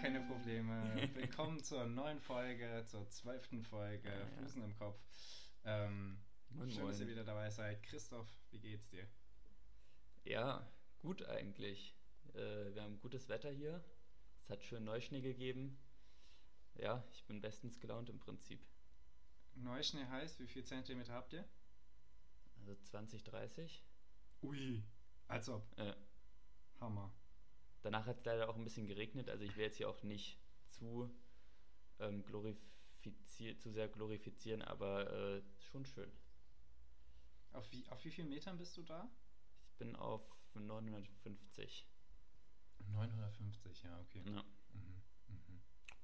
Keine Probleme. Willkommen zur neuen Folge, zur zwölften Folge, Ja, ja. Flusen im Kopf. Ähm, Moin, schön, dass ihr moin. wieder dabei seid. Christoph, wie geht's dir? Ja, gut eigentlich. Äh, wir haben gutes Wetter hier. Es hat schön Neuschnee gegeben. Ja, ich bin bestens gelaunt im Prinzip. Neuschnee heißt, wie viel Zentimeter habt ihr? Also 20, 30. Ui, als ob. Äh, Hammer. Danach hat es leider auch ein bisschen geregnet, also ich will jetzt hier auch nicht zu, ähm, zu sehr glorifizieren, aber äh, schon schön. Auf wie, auf wie vielen Metern bist du da? Ich bin auf 950. 950, ja, okay. Ja. Mhm, mhm.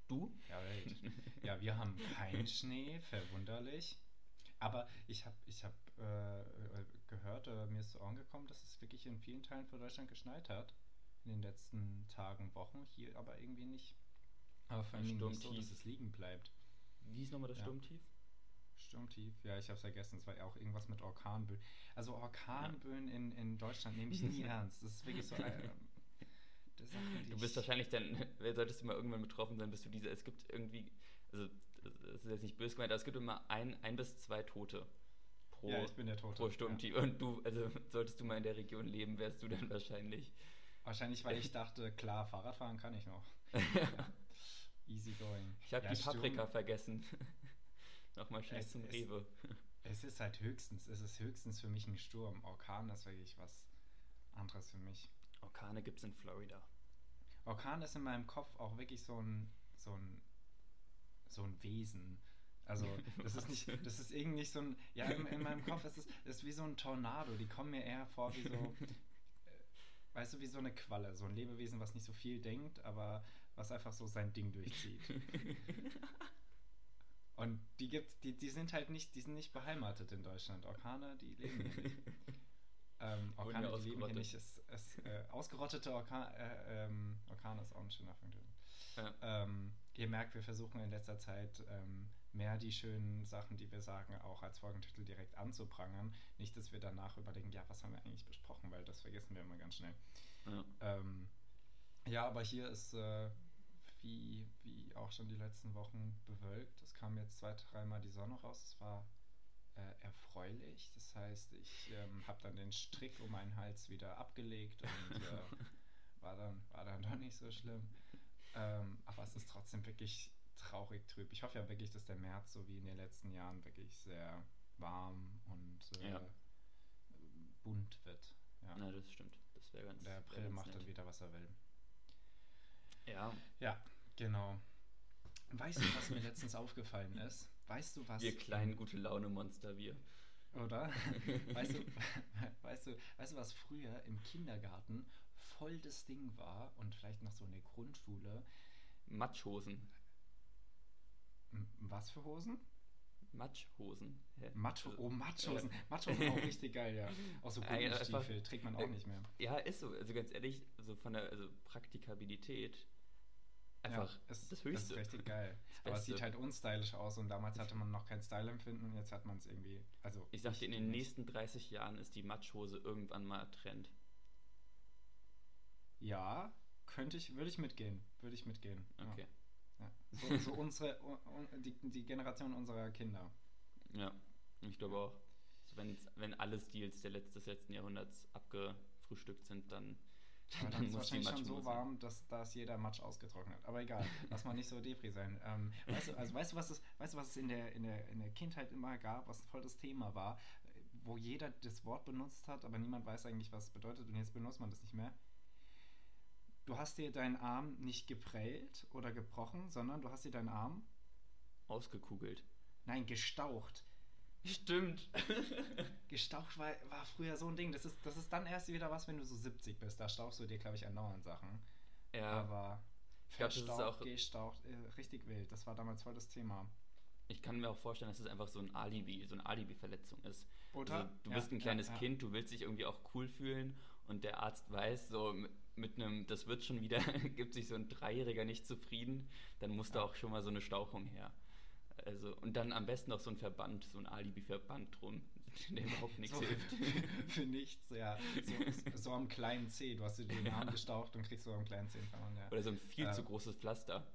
Du? Ja, Welt. ja, wir haben keinen Schnee, verwunderlich. Aber ich habe ich hab, äh, äh, gehört, oder mir ist zu Ohren gekommen, dass es wirklich in vielen Teilen von Deutschland geschneit hat. In den letzten Tagen, Wochen. Hier aber irgendwie nicht. Aber vor allem nicht so, Sturmtief. dass es liegen bleibt. Wie ist nochmal das Ja. Sturmtief? Sturmtief, ja, ich habe es vergessen. Es war ja auch irgendwas mit Orkanböen. Also Orkanböen in, in Deutschland nehme ich nie ernst. Das ist wirklich so eine der Sache, die Du bist ich- wahrscheinlich dann, solltest du mal irgendwann betroffen sein, bist du diese, es gibt irgendwie, also es ist jetzt nicht böse gemeint, aber es gibt immer ein, ein bis zwei Tote pro, Ja, ich bin der Tote, pro Sturmtief. Und du, also solltest du mal in der Region leben, wärst du dann wahrscheinlich. Wahrscheinlich, weil ich dachte, klar, Fahrradfahren kann ich noch. Easy going. Ich habe Ja, die Sturm- Paprika vergessen. Nochmal schnell Es- zum es- Rewe. Es ist halt höchstens, es ist höchstens für mich ein Sturm. Orkan ist wirklich was anderes für mich. Orkane gibt es in Florida. Orkan ist in meinem Kopf auch wirklich so ein, so ein, so ein Wesen. Also, das ist nicht, das ist irgendwie nicht so ein, ja, in, in meinem Kopf ist es ist wie so ein Tornado. Die kommen mir eher vor wie so, weißt du, wie so eine Qualle. So ein Lebewesen, was nicht so viel denkt, aber was einfach so sein Ding durchzieht. Und die gibt, die, die sind halt nicht, die sind nicht beheimatet in Deutschland. Orkane, die leben hier nicht. Ähm, Orkane, die leben hier nicht. Es, es, äh, ausgerottete Orkan, äh, ähm, Orkane ist auch ein schöner Punkt. Ja. Ähm, ihr merkt, wir versuchen in letzter Zeit ähm, mehr die schönen Sachen, die wir sagen, auch als Folgentitel direkt anzuprangern. Nicht, dass wir danach überlegen, ja, was haben wir eigentlich besprochen, weil das vergessen wir immer ganz schnell. Ja. Ähm, ja, aber hier ist, äh, wie, wie auch schon die letzten Wochen, bewölkt. Es kam jetzt zwei, dreimal die Sonne raus. Es war äh, erfreulich. Das heißt, ich ähm, habe dann den Strick um meinen Hals wieder abgelegt und äh, war, dann, war dann doch nicht so schlimm. Ähm, aber es ist trotzdem wirklich traurig trüb. Ich hoffe ja wirklich, dass der März so wie in den letzten Jahren wirklich sehr warm und äh, Ja. bunt wird. Ja. Na, das stimmt. Das wäre ganz. Der April ganz macht nett. dann wieder, was er will. Ja, Ja, genau. Weißt du, was mir letztens aufgefallen ist? Weißt du, was. wir kleinen gute Laune Monster, wir. Oder? Weißt du, weißt du, weißt du, was früher im Kindergarten voll das Ding war und vielleicht noch so in der Grundschule? Matschhosen. Was für Hosen? Matschhosen. Hä? Matsch Also, oh, Matschhosen. äh, Matschhosen auch richtig geil, ja. Auch so Ja, ja, Gummistiefel einfach- trägt man auch äh, nicht mehr. Ja, ist so. Also ganz ehrlich, so von der also Praktikabilität einfach ja, es, das Höchste. ist richtig geil. Das Aber es sieht halt unstylisch aus und damals hatte man noch kein Style-Empfinden und jetzt hat man es irgendwie. Also Ich sag dir, in den nicht. nächsten 30 Jahren ist die Matschhose irgendwann mal Trend. Ja, könnte ich, würde ich mitgehen. Würde ich mitgehen. ja. Okay. Ja. So, so unsere, un- un- die, die Generation unserer Kinder. Ja, ich glaube auch. So, wenn, wenn alle Stils der Letz-, des letzten Jahrhunderts abgefrühstückt sind, dann, dann ist muss die wahrscheinlich schon so warm, dass da ist jeder Matsch ausgetrocknet. Aber egal, lass mal nicht so Depri sein. Ähm, weißt, du, also weißt du, was es, weißt du, was es in der, in, der, in der Kindheit immer gab, was voll das Thema war, wo jeder das Wort benutzt hat, aber niemand weiß eigentlich, was es bedeutet und jetzt benutzt man das nicht mehr? Du hast dir deinen Arm nicht geprellt oder gebrochen, sondern du hast dir deinen Arm, Ausgekugelt. nein, gestaucht. Stimmt. Gestaucht war, war früher so ein Ding. Das ist, das ist dann erst wieder was, wenn du so 70 bist. Da stauchst du dir, glaube ich, andauernd Sachen. Ja, Aber Ich glaub, das ist verstaucht, auch- gestaucht, äh, richtig wild. Das war damals voll das Thema. ich kann mir auch vorstellen, dass es einfach so ein Alibi, so eine Alibi-Verletzung ist. Oder? Also, du Ja, bist ein ja, kleines ja. Kind, du willst dich irgendwie auch cool fühlen und der Arzt weiß, so mit- einem, das wird schon wieder, gibt sich so ein Dreijähriger nicht zufrieden, dann muss da Ja. auch schon mal so eine Stauchung her. Also, und dann am besten noch so ein Verband, so ein Alibi-Verband drum, der überhaupt nichts so hilft. Für, für nichts, ja. So, so am kleinen C. Du hast dir den Arm gestaucht und kriegst so am kleinen C Verband, ja. Oder so ein viel Äh, zu großes Pflaster.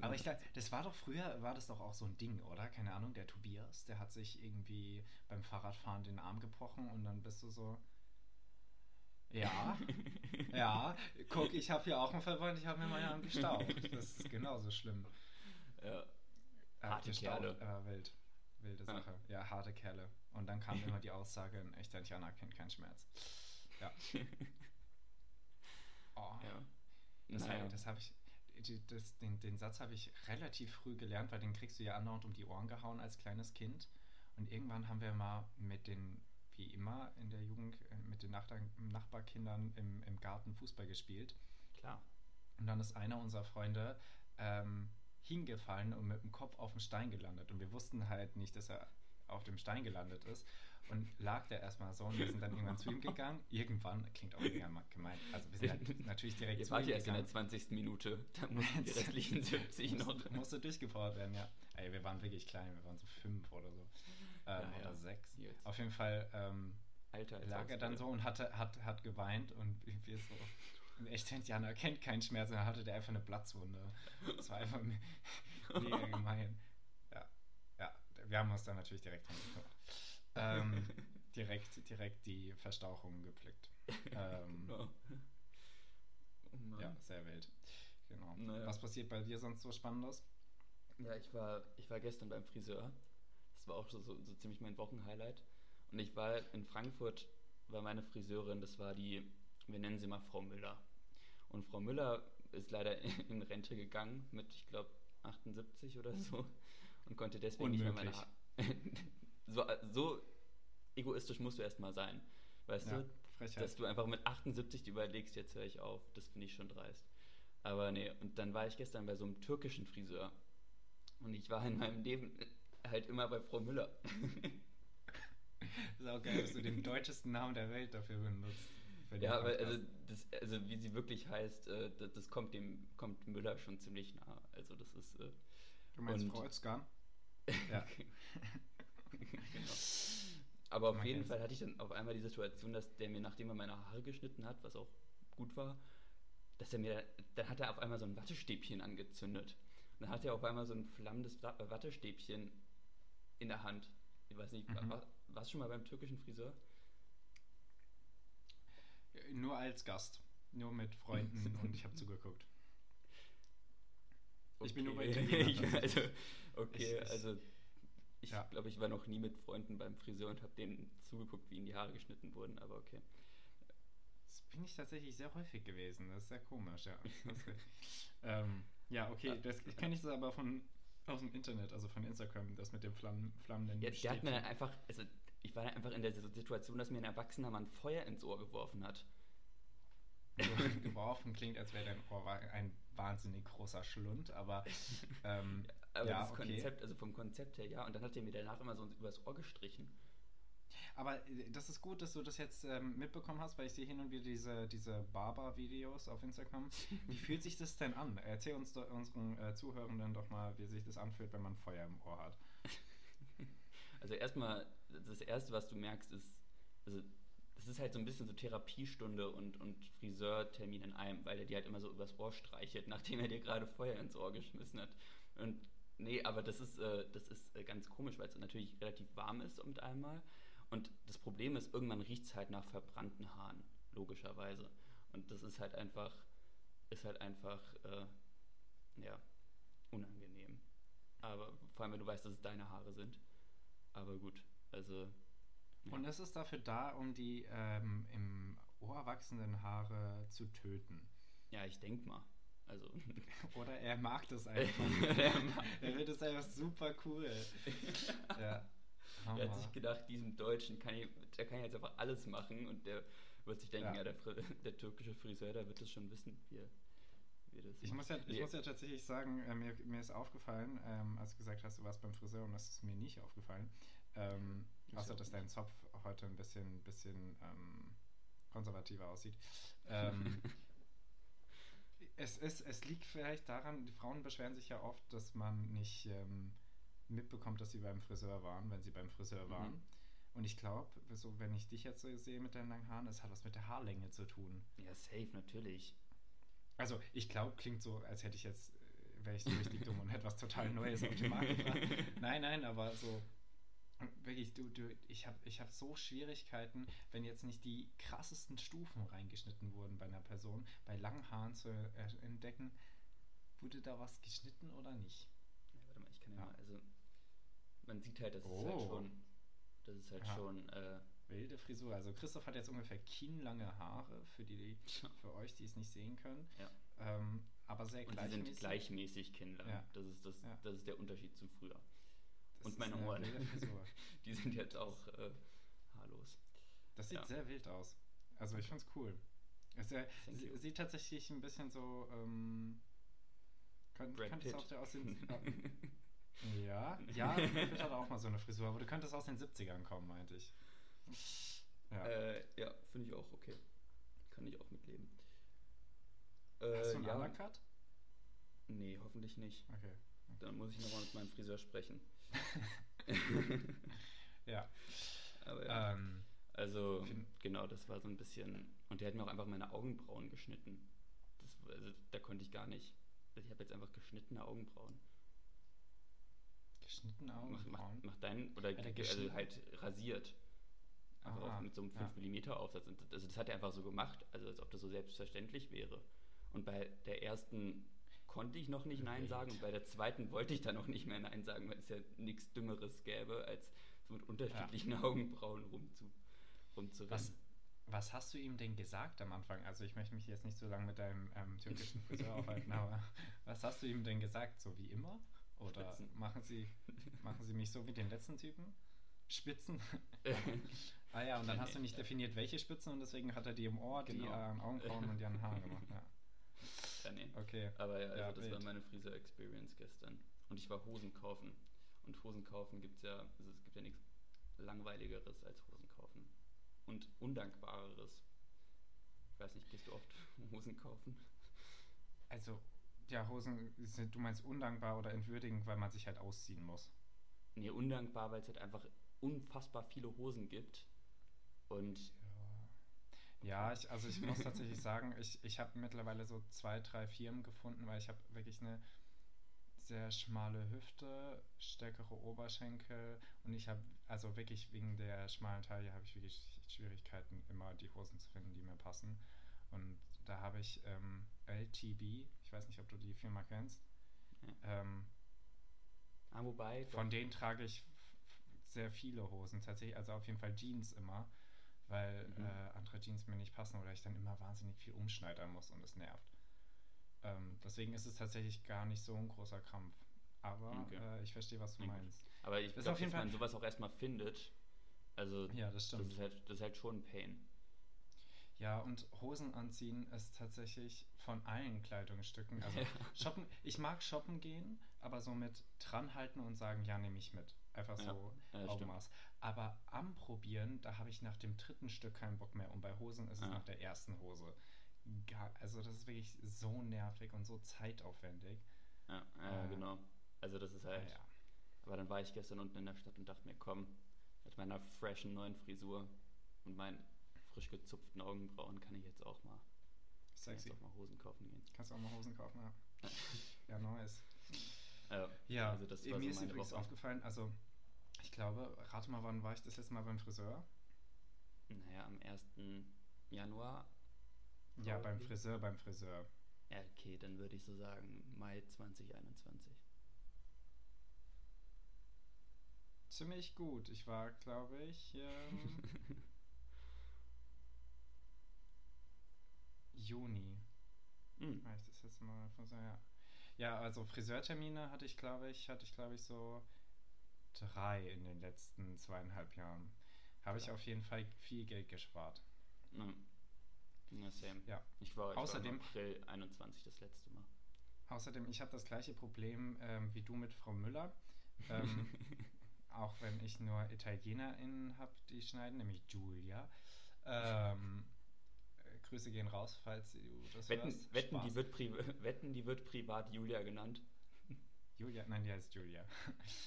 Aber ich dachte, das war doch früher, war das doch auch so ein Ding, oder? Keine Ahnung, der Tobias, der hat sich irgendwie beim Fahrradfahren den Arm gebrochen und dann bist du so. Ja, ja, guck, ich habe hier auch einen Verband, ich habe mir meinen Arm gestaucht. Das ist genauso schlimm. Ja. Äh, Harte Kerle. Äh, wild. Wilde Ja. Sache. Ja. harte Kerle. Und dann kam immer die Aussage, ein echter Indianer kennt keinen Schmerz. Ja. Oh, ja. Das, Naja. hab- das habe ich, das, den, den Satz habe ich relativ früh gelernt, weil den kriegst du ja andauernd um die Ohren gehauen als kleines Kind. Und irgendwann haben wir mal mit den, wie immer in der Jugend, äh, mit den Nachbar Nachbarkindern im, im Garten Fußball gespielt. Klar. Und dann ist einer unserer Freunde ähm, hingefallen und mit dem Kopf auf den Stein gelandet. Und wir wussten halt nicht, dass er auf dem Stein gelandet ist. Und lag da erstmal so und wir sind dann irgendwann zu ihm gegangen. Irgendwann, klingt auch mega gemein. Also wir sind halt natürlich direkt Ihr zu ihm ja erst in der gegangen. 20. Minute. Da mussten die restlichen 70 noch. Musste, musste durchgepowert werden, ja. Ey, wir waren wirklich klein, wir waren so fünf oder so. Ähm, Ja. Oder sechs. Jetzt. Auf jeden Fall ähm, Alter, lag er dann so und hatte, hat, hat geweint und wir so. Ein echter Indianer kennt keinen Schmerz, dann hatte der einfach eine Platzwunde. Das war einfach me- mega gemein. Ja, ja, wir haben uns dann natürlich direkt drum gekümmert. Ähm, direkt, direkt die Verstauchung gepflückt. Ähm, Genau. Oh ja, sehr wild. Genau. Naja. Was passiert bei dir sonst so Spannendes? Ja, ich war, ich war gestern beim Friseur. War auch so, so, so ziemlich mein Wochenhighlight. Und ich war in Frankfurt, war meine Friseurin, das war die, wir nennen sie mal Frau Müller. Und Frau Müller ist leider in Rente gegangen mit, ich glaube, 78 oder so. Und konnte deswegen nicht mehr meine Unmöglich. Haare. so, so egoistisch musst du erstmal sein. Weißt Ja, du? Frechheit. Dass du einfach mit 78 dir überlegst, jetzt höre ich auf. Das finde ich schon dreist. Aber nee, und dann war ich gestern bei so einem türkischen Friseur. Und ich war in meinem Leben halt immer bei Frau Müller. ist auch geil, dass du den deutschesten Namen der Welt dafür benutzt. ja, aber also, das, also wie sie wirklich heißt, äh, das, das kommt dem kommt Müller schon ziemlich nah. Also das ist äh, Du meinst und- Frau Özkan? Ja. genau. Aber auf jeden. Fall hatte ich dann auf einmal die Situation, dass der mir, nachdem er meine Haare geschnitten hat, was auch gut war, dass er mir, dann hat er auf einmal so ein Wattestäbchen angezündet. Und dann hat er auf einmal so ein flammendes Wa- Wattestäbchen in der Hand. Ich weiß nicht, Mhm. war, warst du schon mal beim türkischen Friseur? Nur als Gast. Nur mit Freunden und ich habe zugeguckt. Ich bin nur bei Okay. Ich- also, okay, Ich- also ich Ja. glaube, ich war noch nie mit Freunden beim Friseur und habe denen zugeguckt, wie ihnen die Haare geschnitten wurden, aber okay. Das bin ich tatsächlich sehr häufig gewesen. Das ist sehr komisch, ja. Das ähm, ja, okay. Das, ich kenne ich das aber von aus dem Internet, also von Instagram, das mit dem Flammen, flammenden Ja, der hat mir dann einfach, also ich war dann einfach in der Situation, dass mir ein erwachsener Mann Feuer ins Ohr geworfen hat. Geworfen klingt, als wäre dein Ohr ein wahnsinnig großer Schlund, aber ähm, Aber ja, das okay. Konzept, also vom Konzept her, ja, und dann hat er mir danach immer so übers Ohr gestrichen. Aber äh, das ist gut, dass du das jetzt ähm, mitbekommen hast, weil ich sehe hin und wieder diese, diese Barber-Videos auf Instagram. Wie fühlt sich das denn an? Erzähl uns do, unseren äh, Zuhörenden doch mal, wie sich das anfühlt, wenn man Feuer im Ohr hat. Also erstmal, das Erste, was du merkst, ist, also das ist halt so ein bisschen so Therapiestunde und, und Friseurtermin in einem, weil er dir halt immer so übers Ohr streichelt, nachdem er dir gerade Feuer ins Ohr geschmissen hat. Und nee, aber das ist, äh, das ist äh, ganz komisch, weil es natürlich relativ warm ist mit einmal. Und das Problem ist, irgendwann riecht es halt nach verbrannten Haaren, logischerweise. Und das ist halt einfach, ist halt einfach, äh, ja, unangenehm. Aber vor allem, wenn du weißt, dass es deine Haare sind. Aber gut, also. Ja. Und es ist dafür da, um die ähm, im Ohr wachsenden Haare zu töten. Ja, ich denk mal. Also. Oder er mag das einfach. Er er findet es einfach super cool. ja. Er hat Hammer. sich gedacht, diesem Deutschen kann ich, der kann jetzt einfach alles machen und der wird sich denken, Ja. ja, der, der türkische Friseur, der wird das schon wissen, wie er, wie das Ich macht. muss, ja, ich Nee, muss ja tatsächlich sagen, äh, mir, mir ist aufgefallen, ähm, als du gesagt hast, du warst beim Friseur und das ist mir nicht aufgefallen. Ähm, außer, dass dein Zopf heute ein bisschen, bisschen ähm, konservativer aussieht. Ähm, es, ist, es liegt vielleicht daran, die Frauen beschweren sich ja oft, dass man nicht ähm, mitbekommt, dass sie beim Friseur waren, wenn sie beim Friseur Mhm. waren. Und ich glaube, so, wenn ich dich jetzt so sehe mit deinen langen Haaren, das hat was mit der Haarlänge zu tun. Ja, safe, natürlich. Also, ich glaube, klingt so, als hätte ich jetzt, äh, wäre ich so richtig dumm und hätte was total Neues auf den Markt gebracht. Nein, nein, aber so, wirklich, du, du, ich habe ich hab so Schwierigkeiten, wenn jetzt nicht die krassesten Stufen reingeschnitten wurden bei einer Person, bei langen Haaren zu äh, entdecken, wurde da was geschnitten oder nicht? Ja, warte mal, ich kann ja, Ja. mal, also man sieht halt, dass es Oh. halt schon, das ist halt Ja. schon, äh, Wilde Frisur. Also Christoph hat jetzt ungefähr kinnlange Haare, für, die, für euch, die es nicht sehen können. Ja. Ähm, aber sehr und gleichmäßig. sind gleichmäßig kinnlang. Ja. Das, ist das, Ja. das ist der Unterschied zu früher. Das und meine eine Ohren, die sind jetzt auch äh, haarlos. Das sieht Ja. sehr wild aus. Also ich find's cool. Es äh, sie- you. sieht tatsächlich ein bisschen so. Ähm, könnte es auch der aus den. äh, ja, ja, Brad Pitt hat auch mal so eine Frisur, aber du könntest aus den 70ern kommen, meinte ich. Ja. Äh, ja, finde ich auch okay. Kann ich auch mitleben. Äh, Hast du einen ja, Undercut? Nee, hoffentlich nicht. Okay. Dann muss ich nochmal mit meinem Friseur sprechen. Ja. Aber ja. Ähm, Also, genau, das war so ein bisschen. Und der hat mir auch einfach meine Augenbrauen geschnitten. Das, also, da konnte ich gar nicht. Also ich habe jetzt einfach geschnittene Augenbrauen. Mach, Augenbrauen. mach deinen, oder Hat er also geschnitten? halt rasiert. Einfach Aha, auch mit so einem ja. 5 mm Aufsatz. Und das- Also das hat er einfach so gemacht, also als ob das so selbstverständlich wäre. Und bei der ersten konnte ich noch nicht Nein sagen und bei der zweiten wollte ich dann auch nicht mehr Nein sagen, weil es ja nichts Dümmeres gäbe, als so mit unterschiedlichen Augenbrauen rumzu, rumzurennen. Was, was hast du ihm denn gesagt am Anfang? Also ich möchte mich jetzt nicht so lange mit deinem ähm, türkischen Friseur aufhalten, aber was hast du ihm denn gesagt? So wie immer? Oder Spitzen. machen sie, machen sie mich so wie den letzten Typen? Spitzen? ah ja, und dann hast du nicht definiert, welche Spitzen und deswegen hat er die im Ohr, die Genau. äh, Augenbrauen und die an den Haaren gemacht. Ja. ja, nee. Okay. Aber ja, also Ja, das wild. war meine Friseur-Experience gestern. Und ich war Hosen kaufen. Und Hosen kaufen gibt es ja, also es gibt ja nichts langweiligeres als Hosen kaufen. Und undankbareres. Ich weiß nicht, gehst du oft Hosen kaufen? Also, ja, Hosen, sind, du meinst undankbar oder entwürdigend, weil man sich halt ausziehen muss. Nee, undankbar, weil es halt einfach unfassbar viele Hosen gibt. Und Ja, ich, also ich muss tatsächlich sagen, ich, ich habe mittlerweile so zwei, drei Firmen gefunden, weil ich habe wirklich eine sehr schmale Hüfte, stärkere Oberschenkel und ich habe, also wirklich wegen der schmalen Taille habe ich wirklich Schwierigkeiten, immer die Hosen zu finden, die mir passen. Und da habe ich ähm, LTB, ich weiß nicht, ob du die Firma kennst, Ja. ähm, ah, wobei, von denen trage ich sehr viele Hosen tatsächlich, also auf jeden Fall Jeans immer, weil Mhm. äh, andere Jeans mir nicht passen oder ich dann immer wahnsinnig viel umschneidern muss und es nervt. Ähm, deswegen ist es tatsächlich gar nicht so ein großer Krampf. Aber Okay. äh, ich verstehe, was du gut. meinst. aber ich glaube, dass man sowas auch erstmal findet. Also, Ja, das das stimmt. ist, halt, das ist halt schon ein Pain. Ja, und Hosen anziehen ist tatsächlich von allen Kleidungsstücken. Also Ja. shoppen, ich mag shoppen gehen, aber so mit dranhalten und sagen, ja, nehme ich mit. Einfach Ja, so ja, das Augenmaß. Aber am Probieren, da habe ich nach dem dritten Stück keinen Bock mehr. Und bei Hosen ist es Ja. nach der ersten Hose. Also das ist wirklich so nervig und so zeitaufwendig. Ja, ja Äh, genau. Also das ist halt. Ja. Aber dann war ich gestern unten in der Stadt und dachte mir, komm, mit meiner freshen neuen Frisur und meinen frisch gezupften Augenbrauen kann ich jetzt auch mal, Sexy. auch mal Hosen kaufen gehen. Kannst du auch mal Hosen kaufen, ja. Ja, nice. Ja, Ja, also das war mir so ist übrigens Woche. aufgefallen, also ich glaube, rate mal, wann war ich das letzte Mal beim Friseur? Naja, am 1. Januar. Ja, beim Probably. Friseur, beim Friseur. Ja, okay, dann würde ich so sagen Mai 2021. Ziemlich gut. Ich war, glaube ich, ähm, Juni. Hm. War ich das letzte Mal beim Friseur, ja. Ja, also Friseurtermine hatte ich, glaube ich, hatte ich, glaube ich, so drei in den letzten zweieinhalb Jahren. Habe ich Ja. auf jeden Fall viel Geld gespart. Ja. Ja, same. Ja. Ich war, ich Außerdem- war April 21 das letzte Mal. Außerdem, ich habe das gleiche Problem ähm, wie du mit Frau Müller. Ähm, auch wenn ich nur ItalienerInnen habe, die schneiden, nämlich Julia. Ähm, äh, Grüße gehen raus, falls du das wetten, hörst. wetten, Spaß. die wird pri wetten, die wird privat Julia genannt. Julia, nein, die heißt Julia.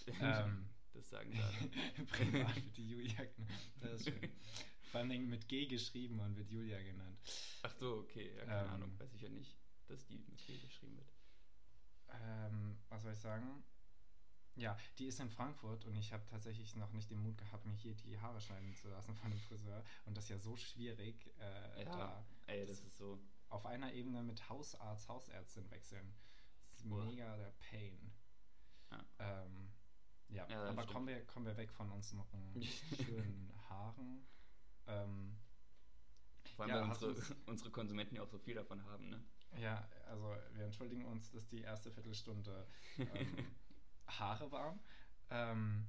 ähm, das sagen sie. Privat wird die Julia genannt. Das ist schön. Vor Dingen mit G geschrieben und wird Julia genannt. Ach so, okay, ja, keine Ähm. Ahnung, weiß ich ja nicht, dass die mit G geschrieben wird. Ähm, was soll ich sagen? Ja, die ist in Frankfurt und ich habe tatsächlich noch nicht den Mut gehabt, mir hier die Haare schneiden zu lassen von dem Friseur. Und das ist ja so schwierig, äh, Ja, da ey, das ist so. auf einer Ebene mit Hausarzt, Hausärztin wechseln. Das ist Boah. mega der Pain. Ja. Ähm, ja, Ja, aber stimmt. kommen wir, kommen wir weg von unseren schönen Haaren. Ähm, Vor allem, Ja, weil unsere, unsere Konsumenten ja auch so viel davon haben, ne? ja, also wir entschuldigen uns, dass die erste Viertelstunde ähm, Haare waren. Ähm,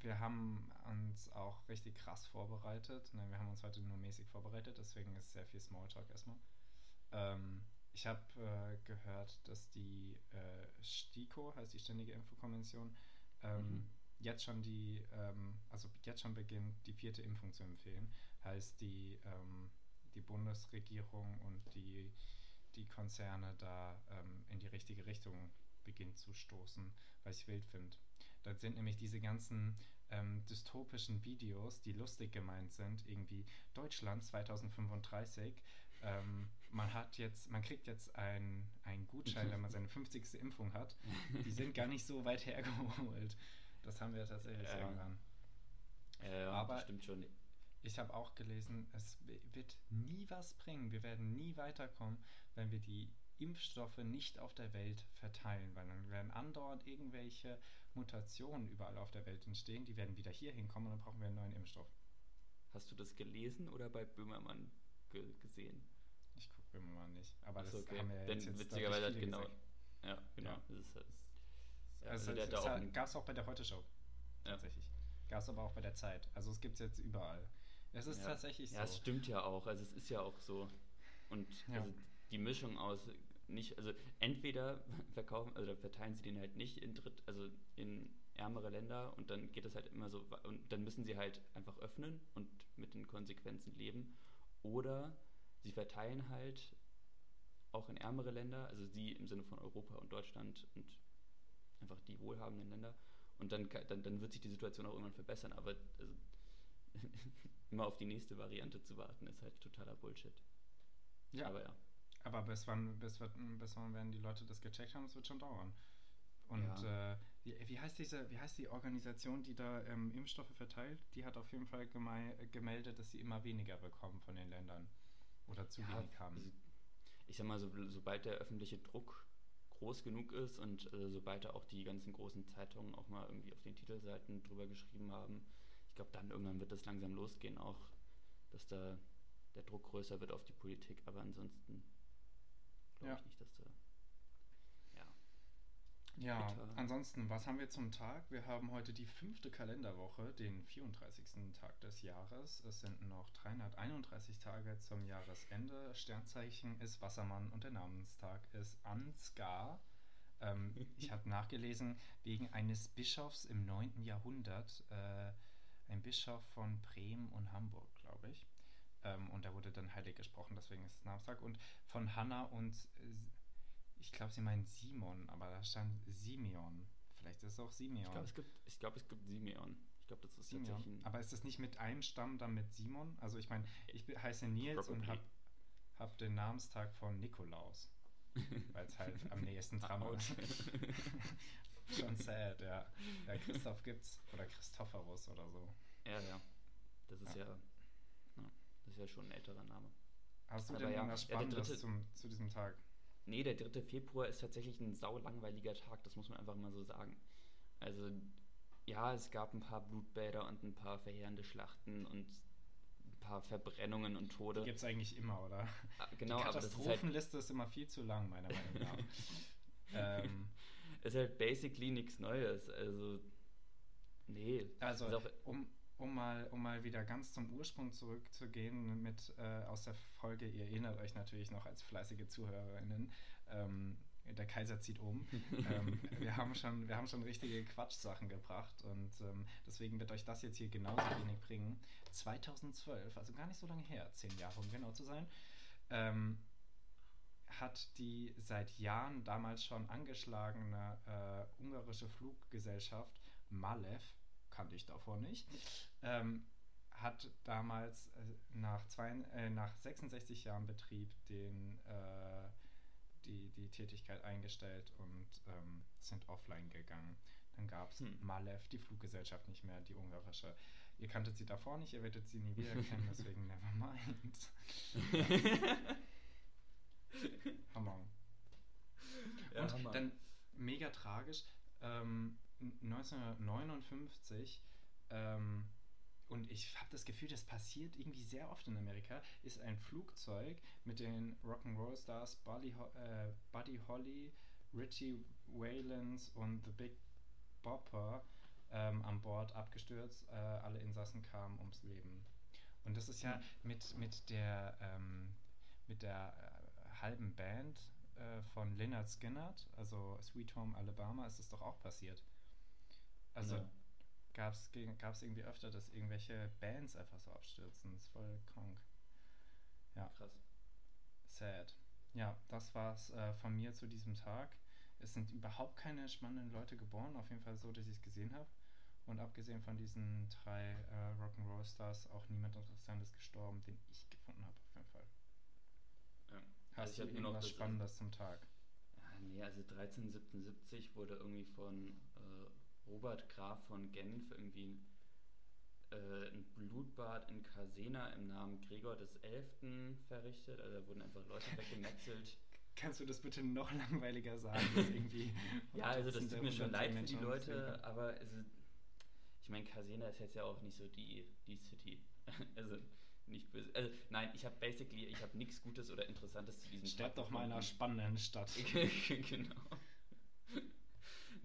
wir haben uns auch richtig krass vorbereitet. Ne, wir haben uns heute nur mäßig vorbereitet, deswegen ist sehr viel Smalltalk erstmal. Ähm, ich habe äh, gehört, dass die äh, STIKO, heißt die Ständige Infokonvention, ähm, Mhm. jetzt schon die, ähm, also jetzt schon beginnt, die vierte Impfung zu empfehlen. Heißt die, ähm, die Bundesregierung und die, die Konzerne da ähm, in die richtige Richtung beginnt zu stoßen, was ich wild finde. Da sind nämlich diese ganzen ähm, dystopischen Videos, die lustig gemeint sind, irgendwie Deutschland 2035. Ähm, man hat jetzt, man kriegt jetzt einen Gutschein, wenn man seine 50. Impfung hat. Die sind gar nicht so weit hergeholt. Das haben wir tatsächlich Ja. irgendwann. Ja, Aber- das stimmt schon. Ich habe auch gelesen, es wird nie was bringen. Wir werden nie weiterkommen, wenn wir die Impfstoffe nicht auf der Welt verteilen, weil dann werden andauernd irgendwelche Mutationen überall auf der Welt entstehen, die werden wieder hier hinkommen und dann brauchen wir einen neuen Impfstoff. Hast du das gelesen oder bei Böhmermann ge gesehen? Ich gucke immer mal nicht. Aber Ach das okay. haben wir Denn jetzt, witzigerweise hat genau. gesagt. Ja, genau. Ja. Das ist, das ist, ja, Also, also der hat da das gab es auch bei der Heute-Show. Ja. Tatsächlich. Gab es aber auch bei der Zeit. Also es gibt es jetzt überall. Es ist ja. tatsächlich Ja, so. es stimmt ja auch. Also es ist ja auch so. Und Ja. also die Mischung aus nicht, also entweder verkaufen, also verteilen sie den halt nicht in Dritt, also in ärmere Länder und dann geht es halt immer so und dann müssen sie halt einfach öffnen und mit den Konsequenzen leben. Oder sie verteilen halt auch in ärmere Länder, also sie im Sinne von Europa und Deutschland und einfach die wohlhabenden Länder. Und dann, dann, dann wird sich die Situation auch irgendwann verbessern, aber also, immer auf die nächste Variante zu warten, ist halt totaler Bullshit. Ja. Aber ja. Aber bis wann, bis, wann- bis wann werden die Leute das gecheckt haben? Das wird schon dauern. Und Ja. äh, wie, wie, heißt diese, wie heißt die Organisation, die da ähm, Impfstoffe verteilt? Die hat auf jeden Fall gemeldet, dass sie immer weniger bekommen von den Ländern. Oder zu Ja, wenig haben. ich sag mal, so, sobald der öffentliche Druck groß genug ist und äh, sobald da auch die ganzen großen Zeitungen auch mal irgendwie auf den Titelseiten drüber geschrieben haben, ich glaube, dann irgendwann wird das langsam losgehen, auch, dass da der Druck größer wird auf die Politik, aber ansonsten glaube Ja. ich nicht, dass da. Ja. Ja, Bitter. ansonsten, was haben wir zum Tag? Wir haben heute die fünfte Kalenderwoche, den 34. Tag des Jahres. Es sind noch 331 Tage zum Jahresende. Sternzeichen ist Wassermann und der Namenstag ist Ansgar. Ähm, ich habe nachgelesen, wegen eines Bischofs im 9. Jahrhundert, äh, ein Bischof von Bremen und Hamburg, glaube ich. Ähm, und da wurde dann heilig gesprochen, deswegen ist es Namenstag. Und von Hannah und äh, ich glaube, sie meinen Simon, aber da stand Simeon. Vielleicht ist es auch Simeon. Ich glaube, es gibt, ich glaube, es gibt Simeon. Ich glaube, das ist Simeon. tatsächlich ein. Aber ist das nicht mit einem Stamm dann mit Simon? Also ich meine, ich heiße Nils und Probably. habe hab den Namenstag von Nikolaus, weil es halt am nächsten dran ist. Schon sad, ja. Ja, Christoph gibt's. Oder Christophorus oder so. ja, ja. Das ist Ja. ja. Ja, ist ja schon ein älterer Name. Hast du Aber denn ja, irgendwas ja, der Spannendes dritte- zum, zu diesem Tag? Nee, der 3. Februar ist tatsächlich ein saulangweiliger Tag, das muss man einfach mal so sagen. Also, ja, es gab ein paar Blutbäder und ein paar verheerende Schlachten und ein paar Verbrennungen und Tode. Die gibt es eigentlich immer, oder? Ah, genau, Die das ist halt, Katastrophenliste ist, immer viel zu lang, meiner Meinung nach. ähm, ist halt basically nichts Neues. Also, nee. Also, auch, um, um, mal, um mal wieder ganz zum Ursprung zurückzugehen mit äh, aus der Folge, ihr erinnert euch natürlich noch als fleißige ZuhörerInnen, ähm, der Kaiser zieht um. ähm, wir, haben schon, wir haben schon richtige Quatschsachen gebracht und ähm, deswegen wird euch das jetzt hier genauso wenig bringen. 2012, also gar nicht so lange her, zehn Jahre um genau zu sein, ähm, hat die seit Jahren damals schon angeschlagene äh, ungarische Fluggesellschaft Malev, kannte ich davor nicht, ähm, hat damals äh, nach, zwei, äh, nach 66 Jahren Betrieb den, äh, die, die Tätigkeit eingestellt und ähm, sind offline gegangen. Dann gab es hm. Malev, die Fluggesellschaft nicht mehr, die ungarische. Ihr kanntet sie davor nicht, ihr werdet sie nie wieder kennen, deswegen never mind. Hammer. Ja, und Hammer. dann mega tragisch, ähm, 1959 ähm, und ich habe das Gefühl, das passiert irgendwie sehr oft in Amerika, ist ein Flugzeug mit den Rock'n'Roll Stars Buddy, äh, Buddy Holly, Richie Valens und The Big Bopper ähm, an Bord abgestürzt. Äh, alle Insassen kamen ums Leben. Und das ist ja hm. mit, mit der, ähm, mit der äh, halben Band äh, von Leonard Skinnert, also Sweet Home Alabama, ist es doch auch passiert. Also ja. gab es irgendwie öfter, dass irgendwelche Bands einfach so abstürzen. Das ist voll krank. Ja. Krass. Sad. Ja, das war's äh, von mir zu diesem Tag. Es sind überhaupt keine spannenden Leute geboren, auf jeden Fall so, dass ich es gesehen habe. Und abgesehen von diesen drei äh, Rock'n'Roll Stars auch niemand Interessantes gestorben, den ich gefunden habe, auf jeden Fall. Ja. Hast also du irgendwas Spannendes zum Tag? Ja, nee, also 1377 wurde irgendwie von äh, Robert Graf von Genf irgendwie äh, ein Blutbad in Carsena im Namen Gregor des Elften verrichtet. Also da wurden einfach Leute weggemetzelt. Kannst du das bitte noch langweiliger sagen? irgendwie ja, also das tut mir schon leid für die Leute, aber also, ich meine, Casena ist jetzt ja auch nicht so die, die City. also nicht böse. Also, nein, ich habe basically, ich habe nichts Gutes oder Interessantes zu diesem Stadt doch mal in einer spannenden Stadt. genau.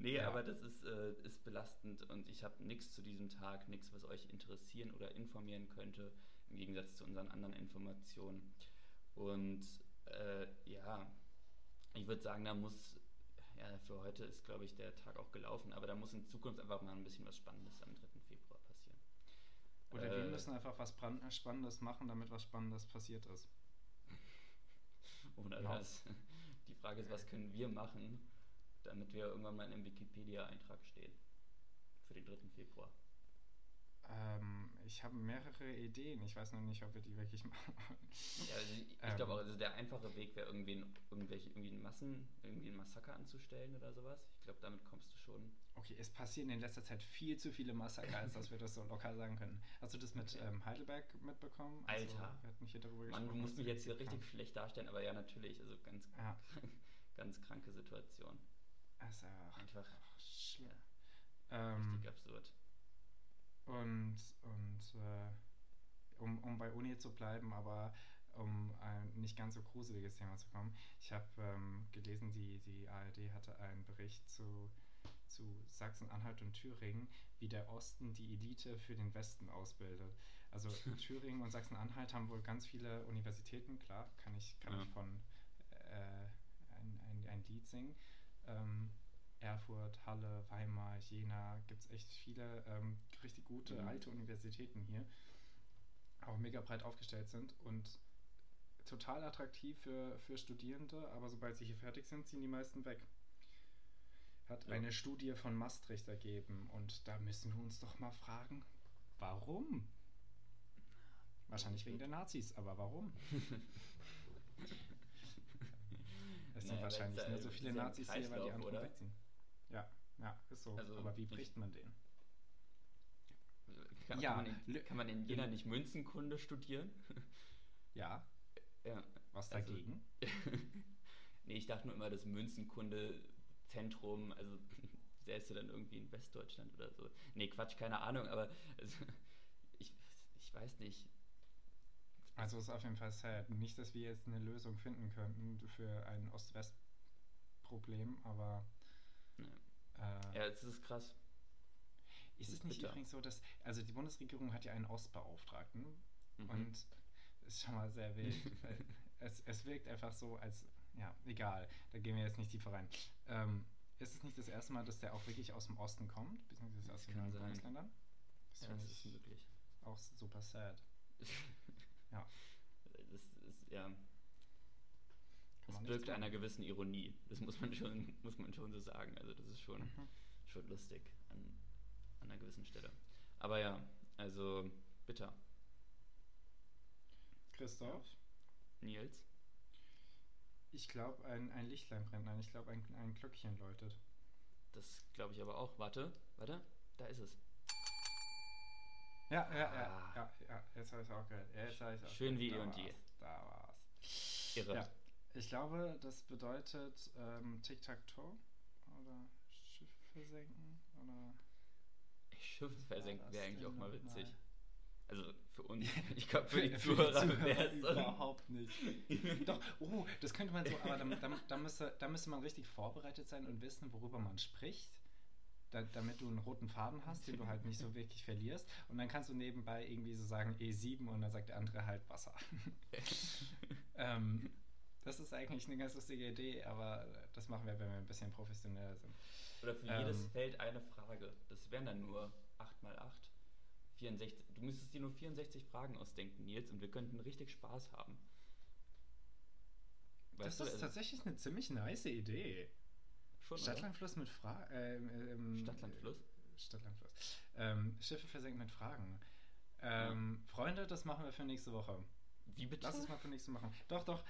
Nee, ja. aber das ist, äh, ist belastend und ich habe nichts zu diesem Tag, nichts, was euch interessieren oder informieren könnte, im Gegensatz zu unseren anderen Informationen. Und äh, ja, ich würde sagen, da muss, ja, für heute ist, glaube ich, der Tag auch gelaufen, aber da muss in Zukunft einfach mal ein bisschen was Spannendes am 3. Februar passieren. Oder äh, wir müssen einfach was Spannendes machen, damit was Spannendes passiert ist. Oder ja. das. Die Frage ist, was können wir machen, damit wir irgendwann mal in einem Wikipedia-Eintrag stehen? Für den 3. Februar. Ähm, ich habe mehrere Ideen. Ich weiß noch nicht, ob wir die wirklich machen. Ja, also ich ähm, glaube auch, also der einfache Weg wäre irgendwie, irgendwelche, irgendwie ein Massen, irgendwie ein Massaker anzustellen oder sowas. Ich glaube, damit kommst du schon. Okay, es passieren in letzter Zeit viel zu viele Massaker, als dass wir das so locker sagen können. Hast du das mit okay. ähm, Heidelberg mitbekommen? Also, Alter. Wir hatten hier darüber Mann, du musst mich jetzt hier richtig schlecht darstellen, aber ja, natürlich. Also ganz, ja. ganz kranke Situation. Also, einfach schlimm. Ja, ähm, richtig absurd. Und, und äh, um, um bei Uni zu bleiben, aber um ein nicht ganz so gruseliges Thema zu kommen. Ich habe ähm, gelesen, die, die ARD hatte einen Bericht zu, zu Sachsen-Anhalt und Thüringen, wie der Osten die Elite für den Westen ausbildet. Also Thüringen und Sachsen-Anhalt haben wohl ganz viele Universitäten, klar, kann ich, kann ja. ich von äh, ein, ein, ein Lied singen. Ähm, Erfurt, Halle, Weimar, Jena, gibt es echt viele ähm, richtig gute mhm. alte Universitäten hier, auch mega breit aufgestellt sind und total attraktiv für, für Studierende, aber sobald sie hier fertig sind, ziehen die meisten weg. Hat ja. eine Studie von Maastricht ergeben und da müssen wir uns doch mal fragen, warum? Wahrscheinlich wegen der Nazis, aber warum? es sind naja, wahrscheinlich nur so viele Nazis hier, weil die anderen oder? wegziehen. Ja, ja, ist so. Also Aber wie bricht man den? Kann, ja, kann, man in, kann man in Jena nicht Münzenkunde studieren? Ja. ja. Was also dagegen? Also, nee, ich dachte nur immer, das Münzenkunde-Zentrum, also säße dann irgendwie in Westdeutschland oder so. Nee, Quatsch, keine Ahnung, aber also, ich, ich weiß nicht. Also es ist auf jeden Fall sad. Nicht, dass wir jetzt eine Lösung finden könnten für ein Ost-West-Problem, aber äh, ja, es ist krass. Ist es nicht Bitter. übrigens so, dass, also die Bundesregierung hat ja einen Ostbeauftragten mhm. und das ist schon mal sehr wild. es, es wirkt einfach so, als, ja, egal, da gehen wir jetzt nicht tiefer rein. Ähm, ist es nicht das erste Mal, dass der auch wirklich aus dem Osten kommt, beziehungsweise aus den neuen Bundesländern? Das, ja, das ist wirklich. Auch super sad. ja. Das ist, ja. Es man birgt einer gewissen Ironie. Das muss man schon, muss man schon so sagen. Also das ist schon, Mhm. schon lustig an, an einer gewissen Stelle. Aber ja, also bitter. Christoph, Nils? ich glaube, ein, ein Lichtlein brennt. Nein, ich glaube, ein, ein Glöckchen läutet. Das glaube ich aber auch. Warte, warte, da ist es. Ja, ja, ja, Ah. ja, ja, jetzt habe ich es auch gehört. Ja, jetzt habe auch Schön gehört. wie und je. Da war's. Irre. Ja, ich glaube, das bedeutet ähm, Tic-Tac-Toe oder Schiff versenken oder... Schiff versenken wäre eigentlich auch mal witzig. mal? Also für uns, ich glaube für die Zuhörer wäre es überhaupt nicht. Doch, oh, das könnte man so, aber da, da, da, müsste, da müsste man richtig vorbereitet sein und wissen, worüber man spricht. Da, damit du einen roten Faden hast, den du halt nicht so wirklich verlierst. Und dann kannst du nebenbei irgendwie so sagen E7 und dann sagt der andere halt Wasser. ähm, das ist eigentlich eine ganz lustige Idee, aber das machen wir, wenn wir ein bisschen professioneller sind. Oder für Ähm. jedes Feld eine Frage. Das wären dann nur 8 mal 8. 64. Du müsstest dir nur 64 Fragen ausdenken, Nils, und wir könnten richtig Spaß haben. das du, ist also tatsächlich eine ziemlich nice Idee. Schon? Stadtlandfluss mit Fragen. Ähm, ähm, Stadtlandfluss? Stadtlandfluss. Ähm, Schiffe versenken mit Fragen. Ähm, Freunde, das machen wir für nächste Woche. Wie bitte? Lass es mal für nächste Woche machen. Doch, doch,